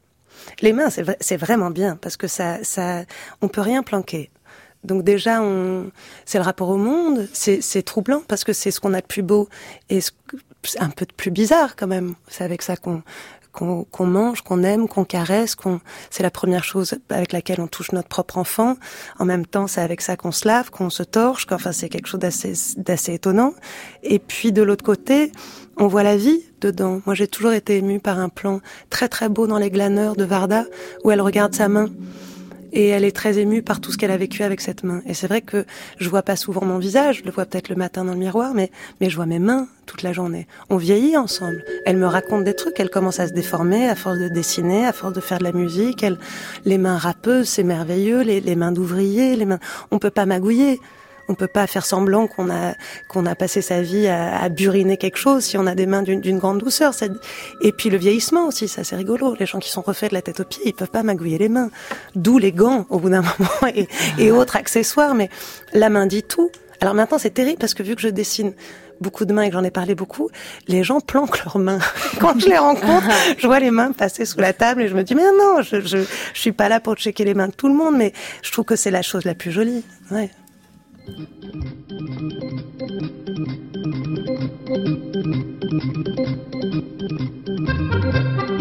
Les mains, c'est c'est vraiment bien parce que ça, ça, on peut rien planquer. Donc déjà, on, c'est le rapport au monde. C'est, c'est troublant parce que c'est ce qu'on a de plus beau et ce- un peu de plus bizarre quand même. C'est avec ça qu'on, qu'on, mange, qu'on aime, qu'on caresse, qu'on, c'est la première chose avec laquelle on touche notre propre enfant. En même temps, c'est avec ça qu'on se lave, qu'on se torche. Enfin, c'est quelque chose d'assez, d'assez étonnant. Et puis de l'autre côté, on voit la vie dedans. Moi, j'ai toujours été émue par un plan très très beau dans Les Glaneurs de Varda, où elle regarde sa main. Et elle est très émue par tout ce qu'elle a vécu avec cette main. Et c'est vrai que je vois pas souvent mon visage, je le vois peut-être le matin dans le miroir, mais, mais je vois mes mains toute la journée. On vieillit ensemble. Elle me raconte des trucs, elle commence à se déformer à force de dessiner, à force de faire de la musique. Elle, les mains rappeuses, c'est merveilleux, les, les mains d'ouvrier, les mains, on peut pas magouiller. On peut pas faire semblant qu'on a qu'on a passé sa vie à, à buriner quelque chose si on a des mains d'une grande douceur. Et puis le vieillissement aussi, ça c'est rigolo. Les gens qui sont refaits de la tête aux pieds, ils peuvent pas magouiller les mains. D'où les gants au bout d'un [LAUGHS] moment et, et autres accessoires. Mais la main dit tout. Alors maintenant c'est terrible parce que vu que je dessine beaucoup de mains et que j'en ai parlé beaucoup, les gens planquent leurs mains. [LAUGHS] Quand je les rencontre, je vois les mains passer sous la table et je me dis mais non, je je, je suis pas là pour checker les mains de tout le monde, mais je trouve que c'est la chose la plus jolie. Ouais. Thank you.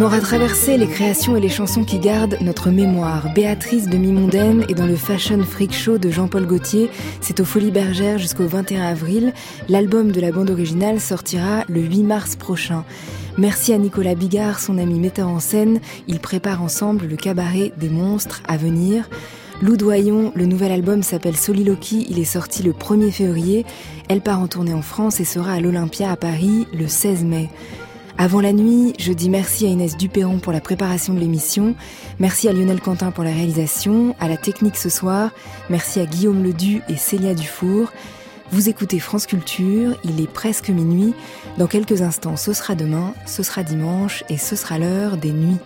On aura traversé les créations et les chansons qui gardent notre mémoire. Béatrice de Mimondaine est dans le Fashion Freak Show de Jean-Paul Gaultier. C'est aux Folies Bergères jusqu'au 21 avril. L'album de la bande originale sortira le 8 mars prochain. Merci à Nicolas Bigard, son ami metteur en scène. Ils préparent ensemble le cabaret des monstres à venir. Lou Doyon, le nouvel album s'appelle Soliloquy, il est sorti le 1er février. Elle part en tournée en France et sera à l'Olympia à Paris le 16 mai. Avant la nuit, je dis merci à Inès Dupéron pour la préparation de l'émission, merci à Lionel Quentin pour la réalisation, à la technique ce soir, merci à Guillaume Ledu et Célia Dufour. Vous écoutez France Culture, il est presque minuit. Dans quelques instants, ce sera demain, ce sera dimanche et ce sera l'heure des nuits.